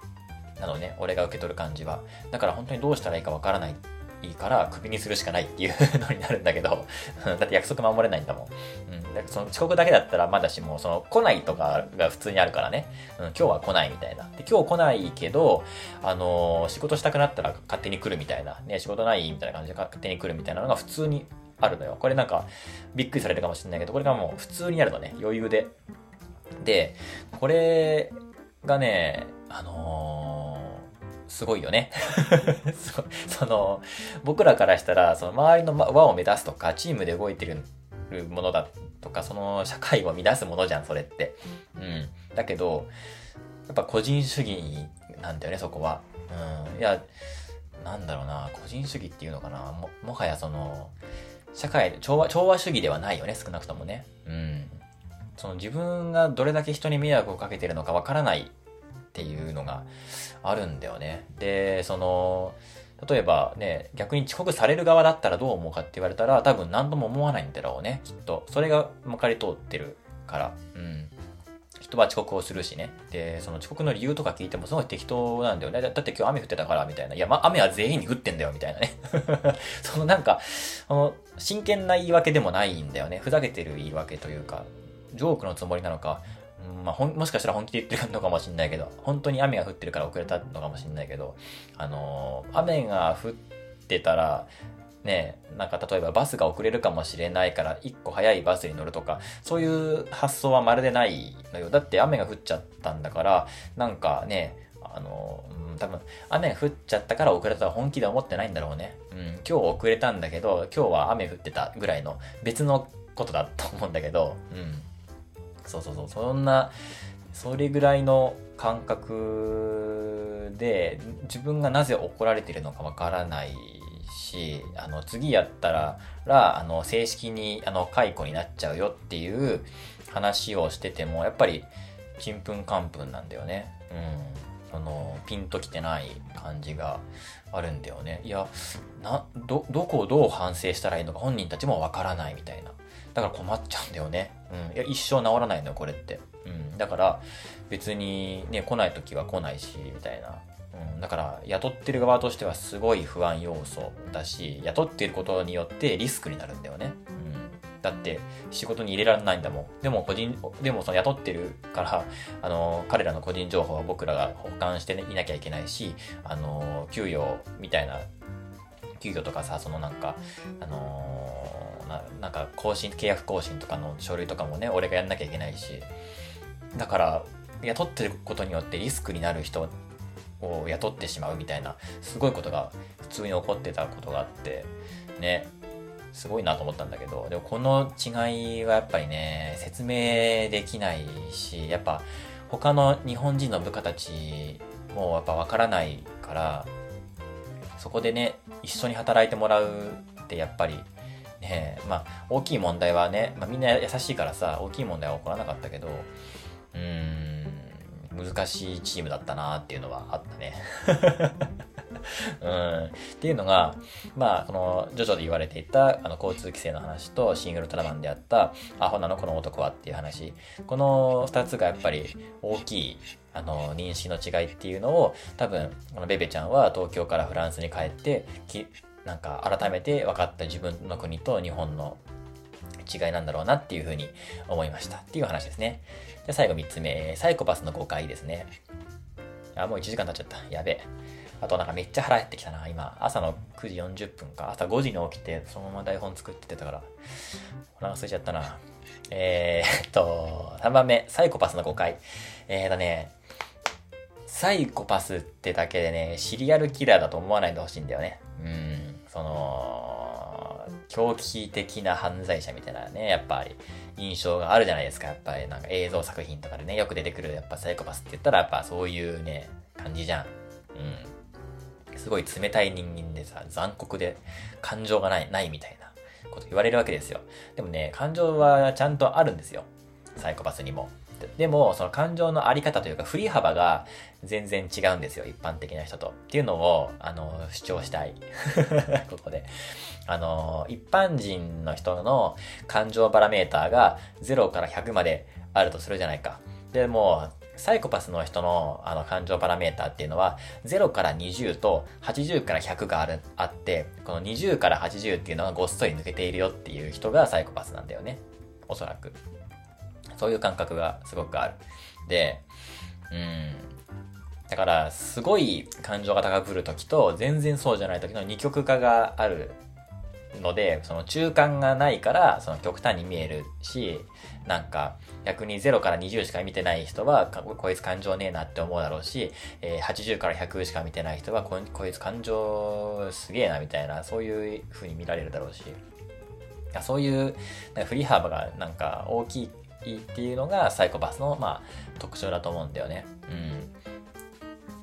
なのね、俺が受け取る感じは。だから本当にどうしたらいいかわからないいいからクビにするしかないっていう のになるんだけどだって約束守れないんだもん。うん。だからその遅刻だけだったらまだしも、その来ないとかが普通にあるからね。うん、今日は来ないみたいな。で、今日来ないけど、あのー、仕事したくなったら勝手に来るみたいな。ね、仕事ないみたいな感じで勝手に来るみたいなのが普通にあるのよ。これなんか、びっくりされるかもしれないけど、これがもう普通にあるのね。余裕で。で、これがね、あのーすごいよね その、僕らからしたら、その周りの輪を目指すとか、チームで動いてるものだとか、その社会を乱すものじゃん、それって。うん。だけど、やっぱ個人主義なんだよね、そこは。うん。いや、なんだろうな、個人主義っていうのかな。も、もはやその、社会、調和、調和主義ではないよね、少なくともね。うん。その自分がどれだけ人に迷惑をかけてるのかわからないっていうのがあるんだよね。で、その、例えばね、逆に遅刻される側だったらどう思うかって言われたら、多分何とも思わないんだろうね、きっと。それがまかり通ってるから。うん。人は遅刻をするしね。で、その遅刻の理由とか聞いてもすごい適当なんだよね。だって今日雨降ってたから、みたいな。いや、ま、雨は全員に降ってんだよ、みたいなね。そのなんか、あの、真剣な言い訳でもないんだよね。ふざけてる言い訳というか、ジョークのつもりなのか、まあ、ほん、もしかしたら本気で言ってるのかもしれないけど、本当に雨が降ってるから遅れたのかもしれないけど、あのー、雨が降ってたら、ね、なんか例えばバスが遅れるかもしれないから一個早いバスに乗るとか、そういう発想はまるでないのよ。だって雨が降っちゃったんだから、なんかね、あの、うん、多分、雨降っちゃったから遅れたとは本気で思ってないんだろうね。うん、今日遅れたんだけど、今日は雨降ってたぐらいの別のことだと思うんだけど、うん。そうそうそう、そんな、それぐらいの感覚で、自分がなぜ怒られてるのかわからないし、あの、次やったら、ら、あの、正式に、あの、解雇になっちゃうよっていう話をしてても、やっぱり、ちんぷんかんぷんなんだよね。うん。その、ピンときてない感じがあるんだよね。いや、な、ど、どこをどう反省したらいいのか本人たちもわからないみたいな。だから困っちゃうんだよね。うん。いや、一生治らないのよ、これって。うん。だから、別にね、来ない時は来ないし、みたいな。うん。だから、雇ってる側としてはすごい不安要素だし、雇っていることによってリスクになるんだよね。うん。だって、仕事に入れられないんだもん。でも、個人、でもその雇ってるから、あの、彼らの個人情報は僕らが保管して、ね、いなきゃいけないし、あの、給与みたいな、給与とかさ、そのなんか、あのななんか更新、契約更新とかの書類とかもね、俺がやんなきゃいけないし、だから、雇ってることによってリスクになる人を雇ってしまうみたいな、すごいことが普通に起こってたことがあって、ね、すごいなと思ったんだけど、でもこの違いはやっぱりね、説明できないし、やっぱ他の日本人の部下たちもやっぱわからないから、そこでね、一緒に働いてもらうってやっぱりね、まあ大きい問題はね、まあみんな優しいからさ、大きい問題は起こらなかったけど、うーん、難しいチームだったなっていうのはあったね。うん。っていうのが、まあ、この、ジョジョで言われていた、あの、交通規制の話と、シングルトラマンであった、アホなのこの男はっていう話。この二つがやっぱり大きい、あの、認識の違いっていうのを、多分、このベベちゃんは東京からフランスに帰って、なんか改めて分かった自分の国と日本の違いなんだろうなっていうふうに思いましたっていう話ですね。で、最後3つ目、サイコパスの誤解ですね。あ、もう1時間経っちゃった。やべえ。あとなんかめっちゃ腹減ってきたな。今、朝の9時40分か。朝5時に起きて、そのまま台本作ってたから、お腹空いちゃったな。えー、っと、3番目、サイコパスの誤解。えーっとね、サイコパスってだけでね、シリアルキラーだと思わないでほしいんだよね。うん、その、狂気的な犯罪者みたいなね、やっぱり印象があるじゃないですか。やっぱりなんか映像作品とかでね、よく出てくるやっぱサイコパスって言ったらやっぱそういうね、感じじゃん。うん。すごい冷たい人間でさ、残酷で感情がない、ないみたいなこと言われるわけですよ。でもね、感情はちゃんとあるんですよ。サイコパスにも。でも、その感情のあり方というか、振り幅が全然違うんですよ。一般的な人と。っていうのを、あの、主張したい。ここで。あの、一般人の人の感情パラメーターが0から100まであるとするじゃないか。でも、サイコパスの人のあの感情パラメーターっていうのは0から20と80から100がある、あって、この20から80っていうのがごっそり抜けているよっていう人がサイコパスなんだよね。おそらく。そういう感覚がすごくある。で、うん。だから、すごい感情が高ぶるときと、全然そうじゃないときの二極化があるので、その中間がないから、その極端に見えるし、なんか、逆に0から20しか見てない人は、こいつ感情ねえなって思うだろうし、えー80から100しか見てない人はこ、こいつ感情すげえなみたいな、そういう風に見られるだろうし、そういう振り幅がなんか大きいいっていうのがサイコパスの、まあ、特徴だと思うんだよね。うん。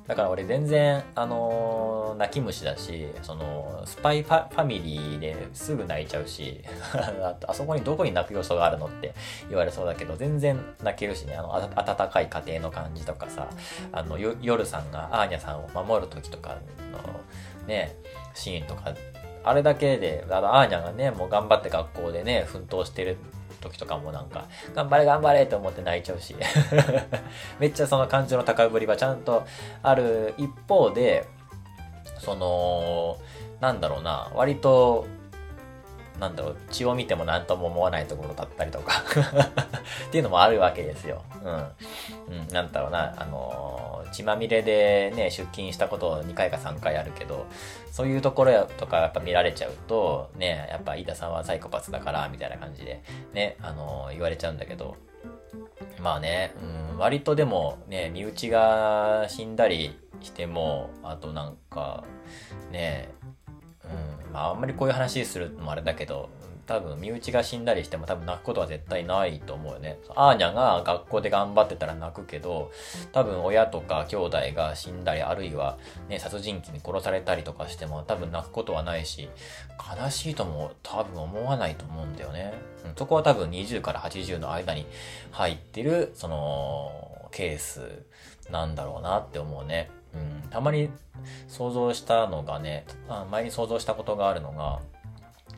だから俺全然、あのー泣き虫だし、その、スパイファファミリーですぐ泣いちゃうし、あそこにどこに泣く要素があるのって言われそうだけど、全然泣けるしね、あの、温かい家庭の感じとかさ、あの、夜さんがアーニャさんを守る時とかの、ね、シーンとか、あれだけで、あの、アーニャがね、もう頑張って学校でね、奮闘してる時とかもなんか、頑張れ頑張れと思って泣いちゃうし、めっちゃその感情の高ぶりはちゃんとある一方で、その、なんだろうな、割と、なんだろう、血を見ても何とも思わないところだったりとか っていうのもあるわけですよ。うん。うん、なんだろうな、あのー血まみれでね、出勤したことを2回か3回あるけど、そういうところとかやっぱ見られちゃうと、ね、やっぱ飯田さんはサイコパスだから、みたいな感じで、ね、あのー言われちゃうんだけど、まあね、うん、割とでもね、身内が死んだりしても、あとなんか、ね、まああんまりこういう話するのもあれだけど、多分身内が死んだりしても多分泣くことは絶対ないと思うよね。アーニャが学校で頑張ってたら泣くけど、多分親とか兄弟が死んだり、あるいはね、殺人鬼に殺されたりとかしても多分泣くことはないし、悲しいとも多分思わないと思うんだよね。うん、そこは多分20から80の間に入ってる、その、ケースなんだろうなって思うね。うん、たまに想像したのがね、前に想像したことがあるのが、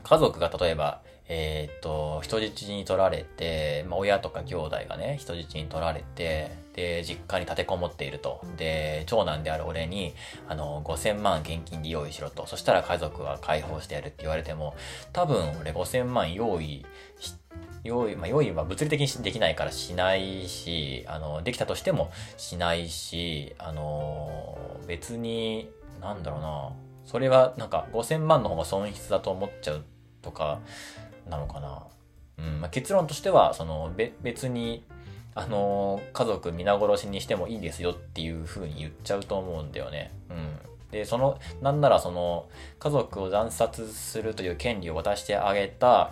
家族が例えば、えー、っと、人質に取られて、まあ、親とか兄弟がね、人質に取られて、で、実家に立てこもっていると。で、長男である俺に、あの、5000万現金で用意しろと。そしたら家族は解放してやるって言われても、多分俺5000万用意し用意、まあ、用意は物理的にできないからしないし、あの、できたとしてもしないし、あの、別に、なんだろうな、それはなんか5000万の方が損失だと思っちゃうとか、なのかな。うん、まあ、結論としては、その、べ、別に、あの、家族皆殺しにしてもいいですよっていう風に言っちゃうと思うんだよね。うん。で、その、なんならその、家族を惨殺するという権利を渡してあげた、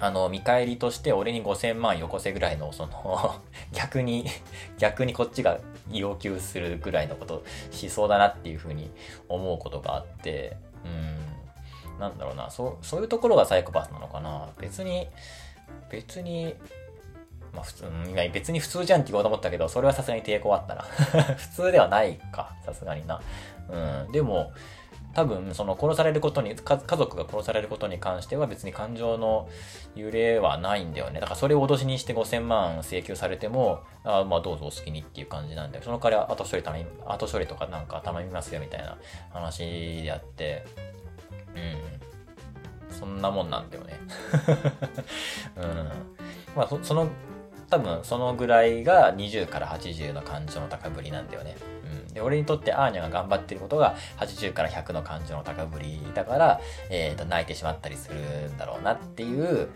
あの、見返りとして俺に5000万よこせぐらいの、その 逆に、逆にこっちが要求するぐらいのことしそうだなっていうふうに思うことがあって、うん、なんだろうな、そう、そういうところがサイコパスなのかな。別に、別に、まあ普通、別に普通じゃんって言おうと思ったけど、それはさすがに抵抗あったな。普通ではないか、さすがにな。うん、でも、多分、その殺されることに、家族が殺されることに関しては別に感情の揺れはないんだよね。だからそれを脅しにして5000万請求されても、あまあどうぞお好きにっていう感じなんだよ。その代わり後処理頼み、後処理とかなんか頼みますよみたいな話であって、うん。そんなもんなんだよね。うん。まあそ、その、多分そのぐらいが20から80の感情の高ぶりなんだよね。で、俺にとってアーニャが頑張ってることが80から100の感情の高ぶりだから、えっ、ー、と、泣いてしまったりするんだろうなっていう、うん、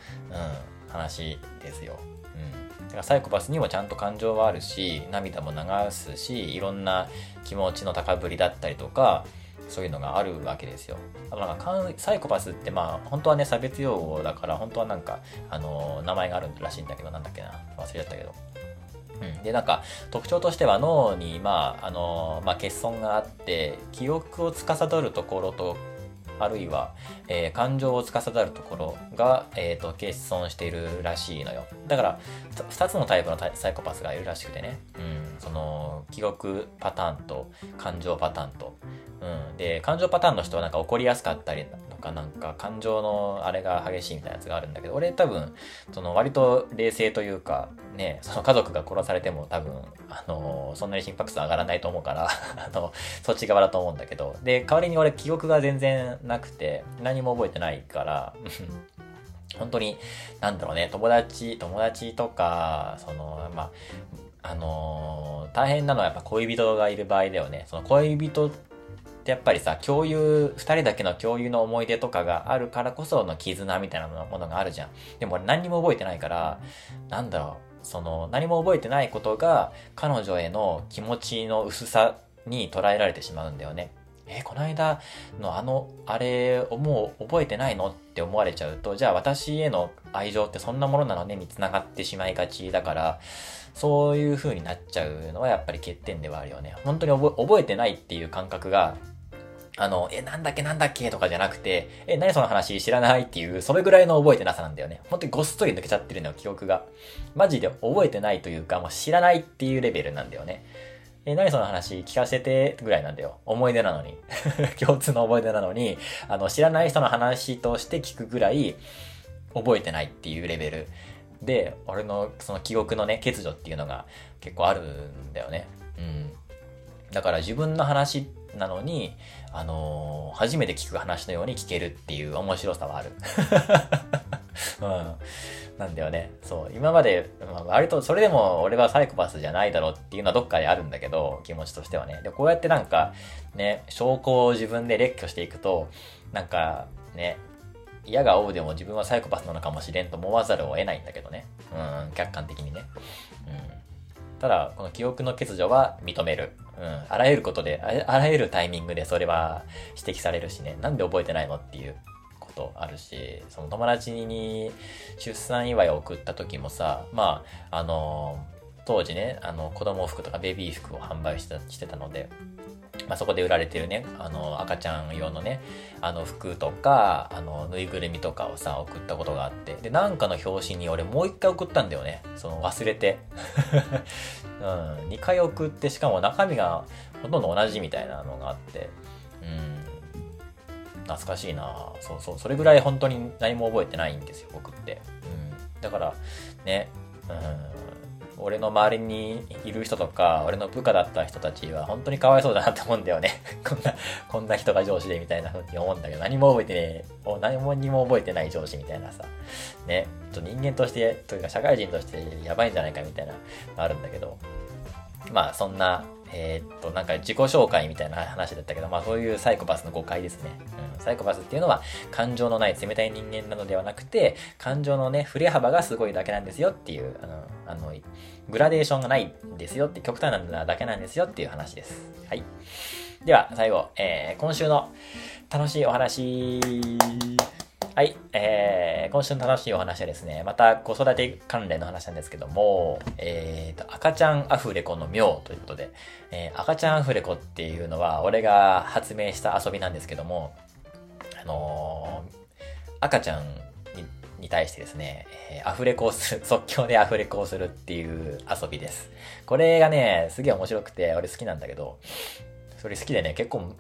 話ですよ。うん。だからサイコパスにもちゃんと感情はあるし、涙も流すし、いろんな気持ちの高ぶりだったりとか、そういうのがあるわけですよ。だからなんサイコパスってまあ本当はね差別用語だから本当はなんかあの名前があるらしいんだけどなんだっけな忘れちゃったけどうん、で、なんか、特徴としては脳に、まあ、あの、まあ、欠損があって、記憶を司るところと、あるいは、えー、感情を司るところが、え、ー、と、欠損しているらしいのよ。だから、2つのタイプのサイコパスがいるらしくてね。うん。その、記憶パターンと、感情パターンと。うん。で、感情パターンの人はなんか怒りやすかったりとか、なんか感情のあれが激しいみたいなやつがあるんだけど、俺多分、その割と冷静というか、ね、その家族が殺されても多分、あの、そんなに心拍数上がらないと思うから、あの、そっち側だと思うんだけど、で、代わりに俺記憶が全然なくて、何も覚えてないから、本当に、なんだろうね、友達、友達とか、その、まあ、あのー、大変なのはやっぱ恋人がいる場合だよね。その恋人ってやっぱりさ、共有、二人だけの共有の思い出とかがあるからこその絆みたいなものがあるじゃん。でも俺何にも覚えてないから、なんだろう、その何も覚えてないことが彼女への気持ちの薄さに捉えられてしまうんだよね。えこの間のあの、あれをもう覚えてないのって思われちゃうと、じゃあ私への愛情ってそんなものなのねに繋がってしまいがちだから、そういう風になっちゃうのはやっぱり欠点ではあるよね。本当に覚えてないっていう感覚があの、え、なんだっけなんだっけとかじゃなくて、え、何その話知らないっていう、それぐらいの覚えてなさなんだよね。本当にごっそり抜けちゃってるのよ、記憶が。マジで覚えてないというか、もう知らないっていうレベルなんだよね。え、何その話聞かせてぐらいなんだよ。思い出なのに。共通の思い出なのに、あの、知らない人の話として聞くぐらい、覚えてないっていうレベルで、俺のその記憶のね、欠如っていうのが結構あるんだよね。うん。だから自分の話なのに、あのー、初めて聞く話のように聞けるっていう面白さはある。うん。なんだよね。そう。今まで、まあ、割とそれでも俺はサイコパスじゃないだろうっていうのはどっかであるんだけど、気持ちとしてはね。で、こうやってなんか、ね、証拠を自分で列挙していくと、なんか、ね、嫌がおうでも自分はサイコパスなのかもしれんと思わざるを得ないんだけどね。うん、客観的にね。うん。ただ、この記憶の欠如は認める。うん。あらゆることで、あらゆるタイミングでそれは指摘されるしね。なんで覚えてないのっていうことあるし、その友達に出産祝いを送った時もさ、まあ、あの、当時ね、あの、子供服とかベビー服を販売してたので、まあ、そこで売られてるね、あの、赤ちゃん用のね、あの、服とか、あの、ぬいぐるみとかをさ、送ったことがあって、で、なんかの表紙に俺もう一回送ったんだよね。その、忘れて。うん、2回送って、しかも中身がほとんど同じみたいなのがあって、うん、懐かしいな。そうそう、それぐらい本当に何も覚えてないんですよ、僕って。うん、だから、ね、うん、俺の周りにいる人とか、俺の部下だった人たちは本当にかわいそうだなって思うんだよね。こんな、こんな人が上司でみたいな風に思うんだけど、何も覚えてねえ、何もにも覚えてない上司みたいなさ、ね、ちょっと人間として、というか社会人としてやばいんじゃないかみたいな、あるんだけど、まあそんなえー、っと、なんか自己紹介みたいな話だったけど、まあそういうサイコパスの誤解ですね。うん、サイコパスっていうのは感情のない冷たい人間なのではなくて、感情のね、振れ幅がすごいだけなんですよっていう、あの、あのグラデーションがないんですよって、極端なだけなんですよっていう話です。はい。では、最後、えー、今週の楽しいお話。はい、えー、今週の楽しいお話はですね、また子育て関連の話なんですけども、えーと、赤ちゃんアフレコの妙ということで、えー、赤ちゃんアフレコっていうのは、俺が発明した遊びなんですけども、あのー、赤ちゃんに対してですね、えー、アフレコをする、即興でアフレコをするっていう遊びです。これがね、すげえ面白くて、俺好きなんだけど、それ好きでね、結構、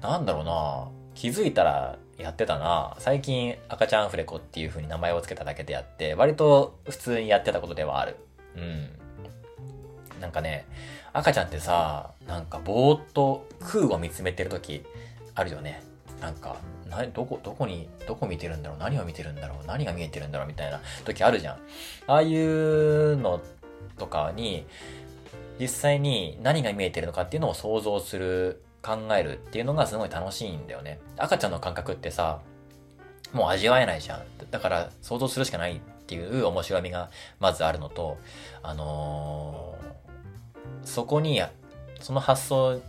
なんだろうな気づいたらやってたな最近赤ちゃんアフレコっていう風に名前を付けただけでやって、割と普通にやってたことではある。うん。なんかね、赤ちゃんってさ、なんかぼーっと空を見つめてる時あるよね。なんか、な、どこ、どこに、どこ見てるんだろう？何を見てるんだろう？何が見えてるんだろう？みたいな時あるじゃん。ああいうのとかに、実際に何が見えてるのかっていうのを想像する考えるっていうのがすごい楽しいんだよね。赤ちゃんの感覚ってさ、もう味わえないじゃん。だから想像するしかないっていう面白みがまずあるのと、あのー、そこに、その発想、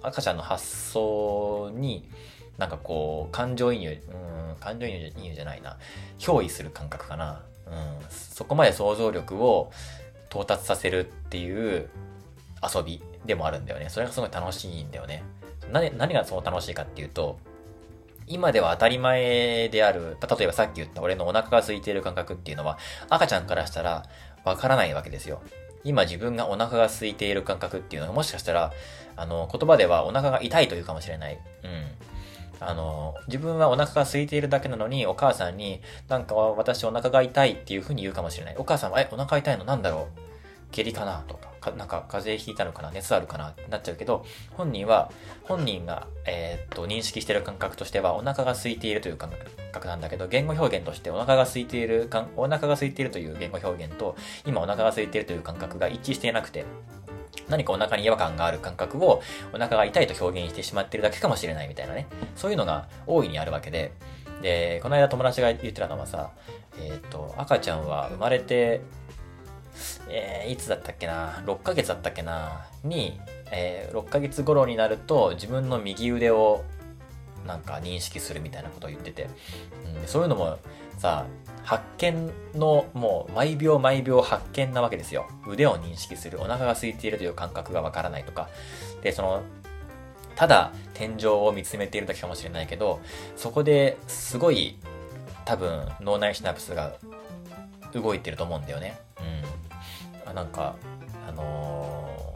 赤ちゃんの発想に、なんかこう、感情移入、うん、感情移入じゃないな。憑依する感覚かな。うん、そこまで想像力を到達させるっていう遊びでもあるんだよね。それがすごい楽しいんだよね。何何がその楽しいかっていうと、今では当たり前である、例えばさっき言った俺のお腹が空いている感覚っていうのは、赤ちゃんからしたらわからないわけですよ。今自分がお腹が空いている感覚っていうのはもしかしたら、あの、言葉ではお腹が痛いというかもしれない。うん。あの、自分はお腹が空いているだけなのに、お母さんに、なんか私お腹が痛いっていう風に言うかもしれない。お母さんは、え、お腹痛いのなんだろう？下痢かな？とか。かなんか風邪ひいたのかな熱あるかなってなっちゃうけど、本人は、本人が、えー、っと、認識してる感覚としては、お腹が空いているという感覚なんだけど、言語表現としてお腹が空いている、お腹が空いているという言語表現と、今お腹が空いているという感覚が一致していなくて、何かお腹に違和感がある感覚をお腹が痛いと表現してしまってるだけかもしれないみたいなね。そういうのが大いにあるわけで、で、この間友達が言ってたのはさ、えっ、ー、と、赤ちゃんは生まれてえー、いつだったっけな、6ヶ月だったっけな、に、えー、6ヶ月頃になると自分の右腕をなんか認識するみたいなことを言ってて、うん、そういうのもさ、発見のもう毎秒毎秒発見なわけですよ。腕を認識する。お腹が空いているという感覚がわからないとか。で、その、ただ天井を見つめているだけかもしれないけど、そこですごい多分脳内シナプスが動いてると思うんだよね。うん。なんか、あの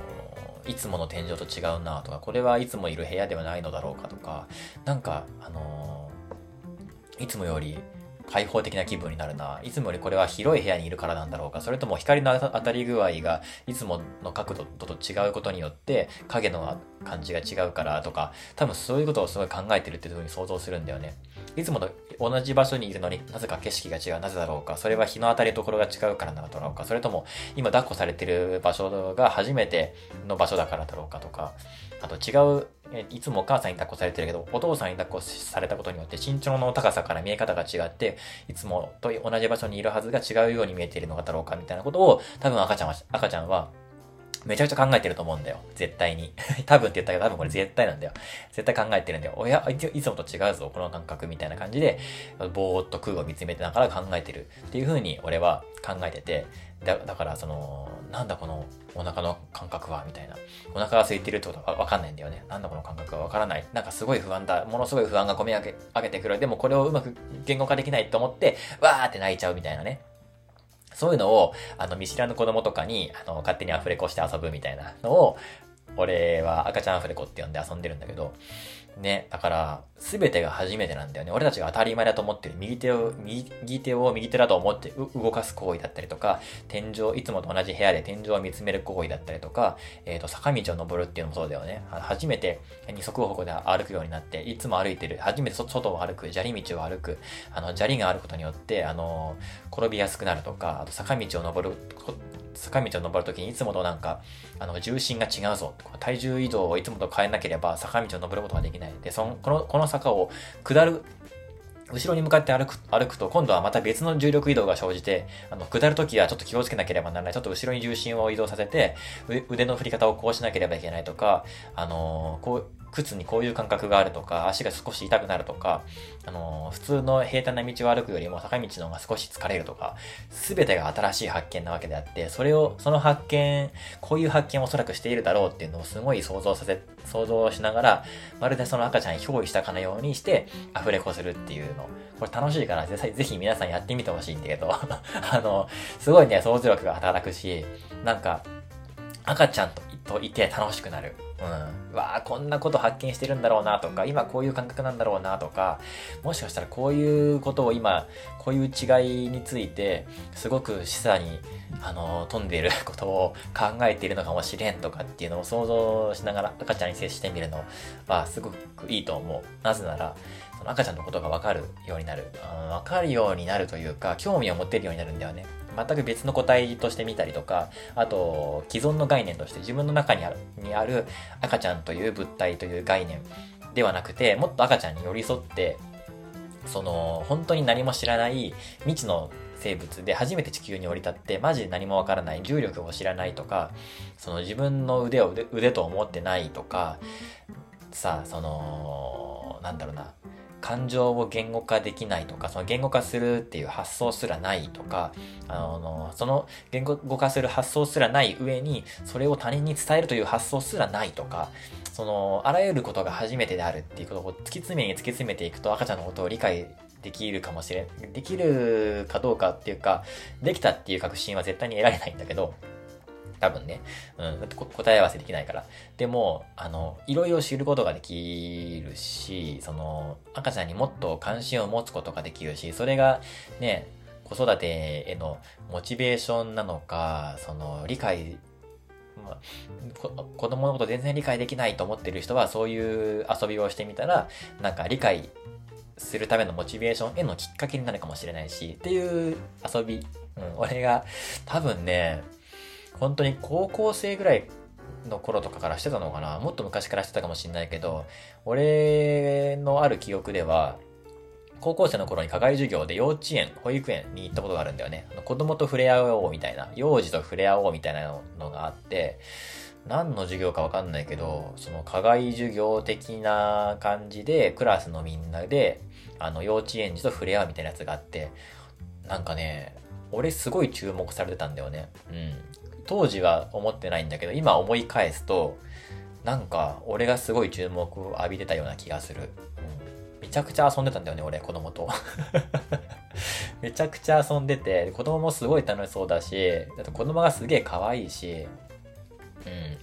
ー、いつもの天井と違うなとか、これはいつもいる部屋ではないのだろうかとか、なんか、あのー、いつもより開放的な気分になるな。いつもよりこれは広い部屋にいるからなんだろうか。それとも光の当たり具合がいつもの角度と違うことによって影の感じが違うからとか、多分そういうことをすごい考えてるっていうふうに想像するんだよね。いつもと同じ場所にいるのになぜか景色が違う。なぜだろうか。それは日の当たりところが違うからなんだろうか。それとも今抱っこされてる場所が初めての場所だからだろうかとか。あと違う、いつもお母さんに抱っこされてるけど、お父さんに抱っこされたことによって身長の高さから見え方が違って、いつもと同じ場所にいるはずが違うように見えているのだろうかみたいなことを、多分赤ちゃんは、赤ちゃんはめちゃくちゃ考えてると思うんだよ。絶対に。多分って言ったけど多分これ絶対なんだよ。絶対考えてるんだよ。おや、いつもと違うぞ、この感覚みたいな感じで、ぼーっと空を見つめてながら考えてるっていう風に俺は考えてて、だだからその、なんだこのお腹の感覚はみたいな。お腹が空いてるってことはわかんないんだよね。なんだこの感覚はわからない。なんかすごい不安だ。ものすごい不安が込み上げ上げてくる。でもこれをうまく言語化できないと思って、わーって泣いちゃうみたいなね。そういうのを、あの、見知らぬ子供とかに、あの、勝手にアフレコして遊ぶみたいなのを、俺は赤ちゃんアフレコって呼んで遊んでるんだけど、ね、だから、すべてが初めてなんだよね。俺たちが当たり前だと思ってる右手を、右手を右手だと思って動かす行為だったりとか、天井、いつもと同じ部屋で天井を見つめる行為だったりとか、えっ、ー、と、坂道を登るっていうのもそうだよね。初めて二足歩行で歩くようになって、いつも歩いてる、初めて外を歩く、砂利道を歩く、あの、砂利があることによって、あの、転びやすくなるとか、あと坂道を登る坂道を登るときにいつもとなんか、あの、重心が違うぞ。体重移動をいつもと変えなければ坂道を登ることができない。で、その、この、この坂を下る、後ろに向かって歩く、歩くと、今度はまた別の重力移動が生じて、あの、下るときはちょっと気をつけなければならない。ちょっと後ろに重心を移動させて、腕の振り方をこうしなければいけないとか、あのー、こう、靴にこういう感覚があるとか、足が少し痛くなるとか、あの、普通の平坦な道を歩くよりも坂道の方が少し疲れるとか、すべてが新しい発見なわけであって、それを、その発見、こういう発見をおそらくしているだろうっていうのをすごい想像させ、想像しながら、まるでその赤ちゃんに憑依したかのようにして、アフレコするっていうの。これ楽しいからぜ、ぜひ皆さんやってみてほしいんだけど、あの、すごいね、想像力が働くし、なんか、赤ちゃんといて楽しくなる。うん。わあ、こんなこと発見してるんだろうなとか、今こういう感覚なんだろうなとか、もしかしたらこういうことを今、こういう違いについて、すごく示唆に、あの、飛んでいることを考えているのかもしれんとかっていうのを想像しながら赤ちゃんに接してみるのはすごくいいと思う。なぜなら、その赤ちゃんのことがわかるようになる。わかるようになるというか、興味を持てるようになるんだよね。全く別の個体として見たりとか、あと、既存の概念として自分の中にあるにある赤ちゃんという物体という概念ではなくて、もっと赤ちゃんに寄り添って、その、本当に何も知らない未知の生物で初めて地球に降り立ってマジで何もわからない重力を知らないとかその自分の腕を腕と思ってないとかさあそのなんだろうな感情を言語化できないとか、その言語化するっていう発想すらないとか、あの、その言語化する発想すらない上に、それを他人に伝えるという発想すらないとか、その、あらゆることが初めてであるっていうことを突き詰めに突き詰めていくと赤ちゃんのことを理解できるかもしれん、できるかどうかっていうか、できたっていう確信は絶対に得られないんだけど、多分ね。うん。答え合わせできないから。でも、あの、いろいろ知ることができるし、その、赤ちゃんにもっと関心を持つことができるし、それがね、子育てへのモチベーションなのか、その、理解、まあ、子供のこと全然理解できないと思ってる人は、そういう遊びをしてみたら、なんか理解するためのモチベーションへのきっかけになるかもしれないし、っていう遊び。うん、俺が多分ね、本当に高校生ぐらいの頃とかからしてたのかな？もっと昔からしてたかもしんないけど、俺のある記憶では、高校生の頃に課外授業で幼稚園、保育園に行ったことがあるんだよね。子供と触れ合おうみたいな、幼児と触れ合おうみたいなのがあって、何の授業かわかんないけど、その課外授業的な感じで、クラスのみんなで、あの、幼稚園児と触れ合うみたいなやつがあって、なんかね、俺すごい注目されてたんだよね。うん。当時は思ってないんだけど、今思い返すと、なんか、俺がすごい注目を浴びてたような気がする。うん、めちゃくちゃ遊んでたんだよね、俺、子供と。めちゃくちゃ遊んでて、子供もすごい楽しそうだし、だって子供がすげえ可愛いし、うん。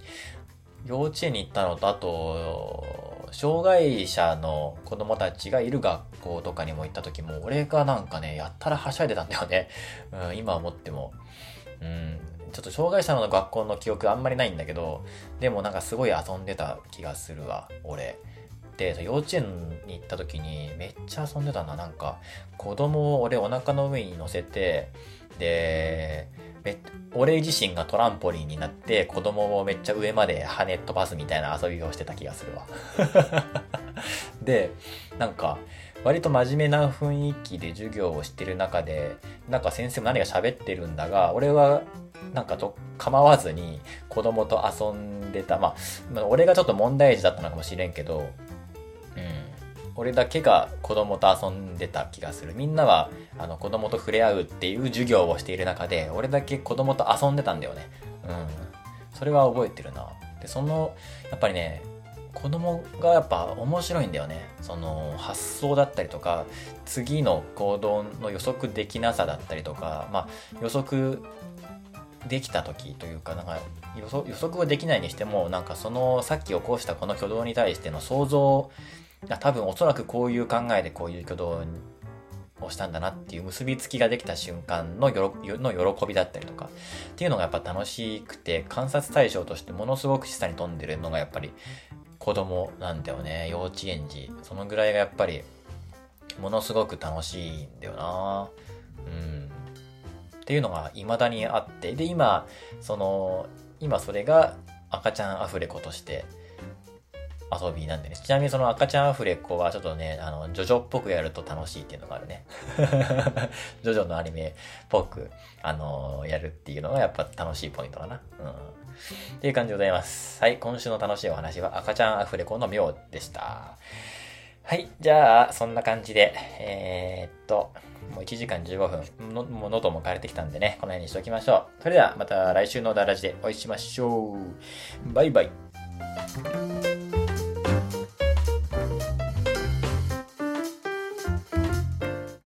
幼稚園に行ったのと、あと、障害者の子供たちがいる学校とかにも行った時も、俺がなんかね、やったらはしゃいでたんだよね。うん、今思っても。うん。ちょっと障害者の学校の記憶あんまりないんだけど、でもなんかすごい遊んでた気がするわ、俺。で、幼稚園に行った時にめっちゃ遊んでたな。なんか、子供を俺お腹の上に乗せて、で、俺自身がトランポリンになって子供をめっちゃ上まで跳ね飛ばすみたいな遊びをしてた気がするわ。で、なんか、割と真面目な雰囲気で授業をしてる中で、なんか先生も何か喋ってるんだが、俺はなんかと構わずに子供と遊んでた。まあ、俺がちょっと問題児だったのかもしれんけど、うん。俺だけが子供と遊んでた気がする。みんなは、あの、子供と触れ合うっていう授業をしている中で、俺だけ子供と遊んでたんだよね。うん。それは覚えてるな。で、その、やっぱりね、子供がやっぱ面白いんだよね。その発想だったりとか、次の行動の予測できなさだったりとか、まあ予測できた時というか、なんか予測予測はできないにしても、なんかそのさっき起こしたこの挙動に対しての想像多分おそらくこういう考えでこういう挙動をしたんだなっていう結びつきができた瞬間のの喜びだったりとかっていうのがやっぱ楽しくて観察対象としてものすごく下に飛んでるのがやっぱり子供なんだよね。幼稚園児。そのぐらいがやっぱりものすごく楽しいんだよな。うん。っていうのが未だにあってで今その今それが赤ちゃんアフレコとして遊びなんでね。ちなみにその赤ちゃんアフレコはちょっとね、あの、ジョジョっぽくやると楽しいっていうのがあるね。ジョジョのアニメっぽく、あの、やるっていうのがやっぱ楽しいポイントかな。うん。っていう感じでございます。はい、今週の楽しいお話は赤ちゃんアフレコの妙でした。はい、じゃあ、そんな感じで、えー、っと、もう1時間15分の、もう喉も枯れてきたんでね、この辺にしておきましょう。それではまた来週のダラジでお会いしましょう。バイバイ。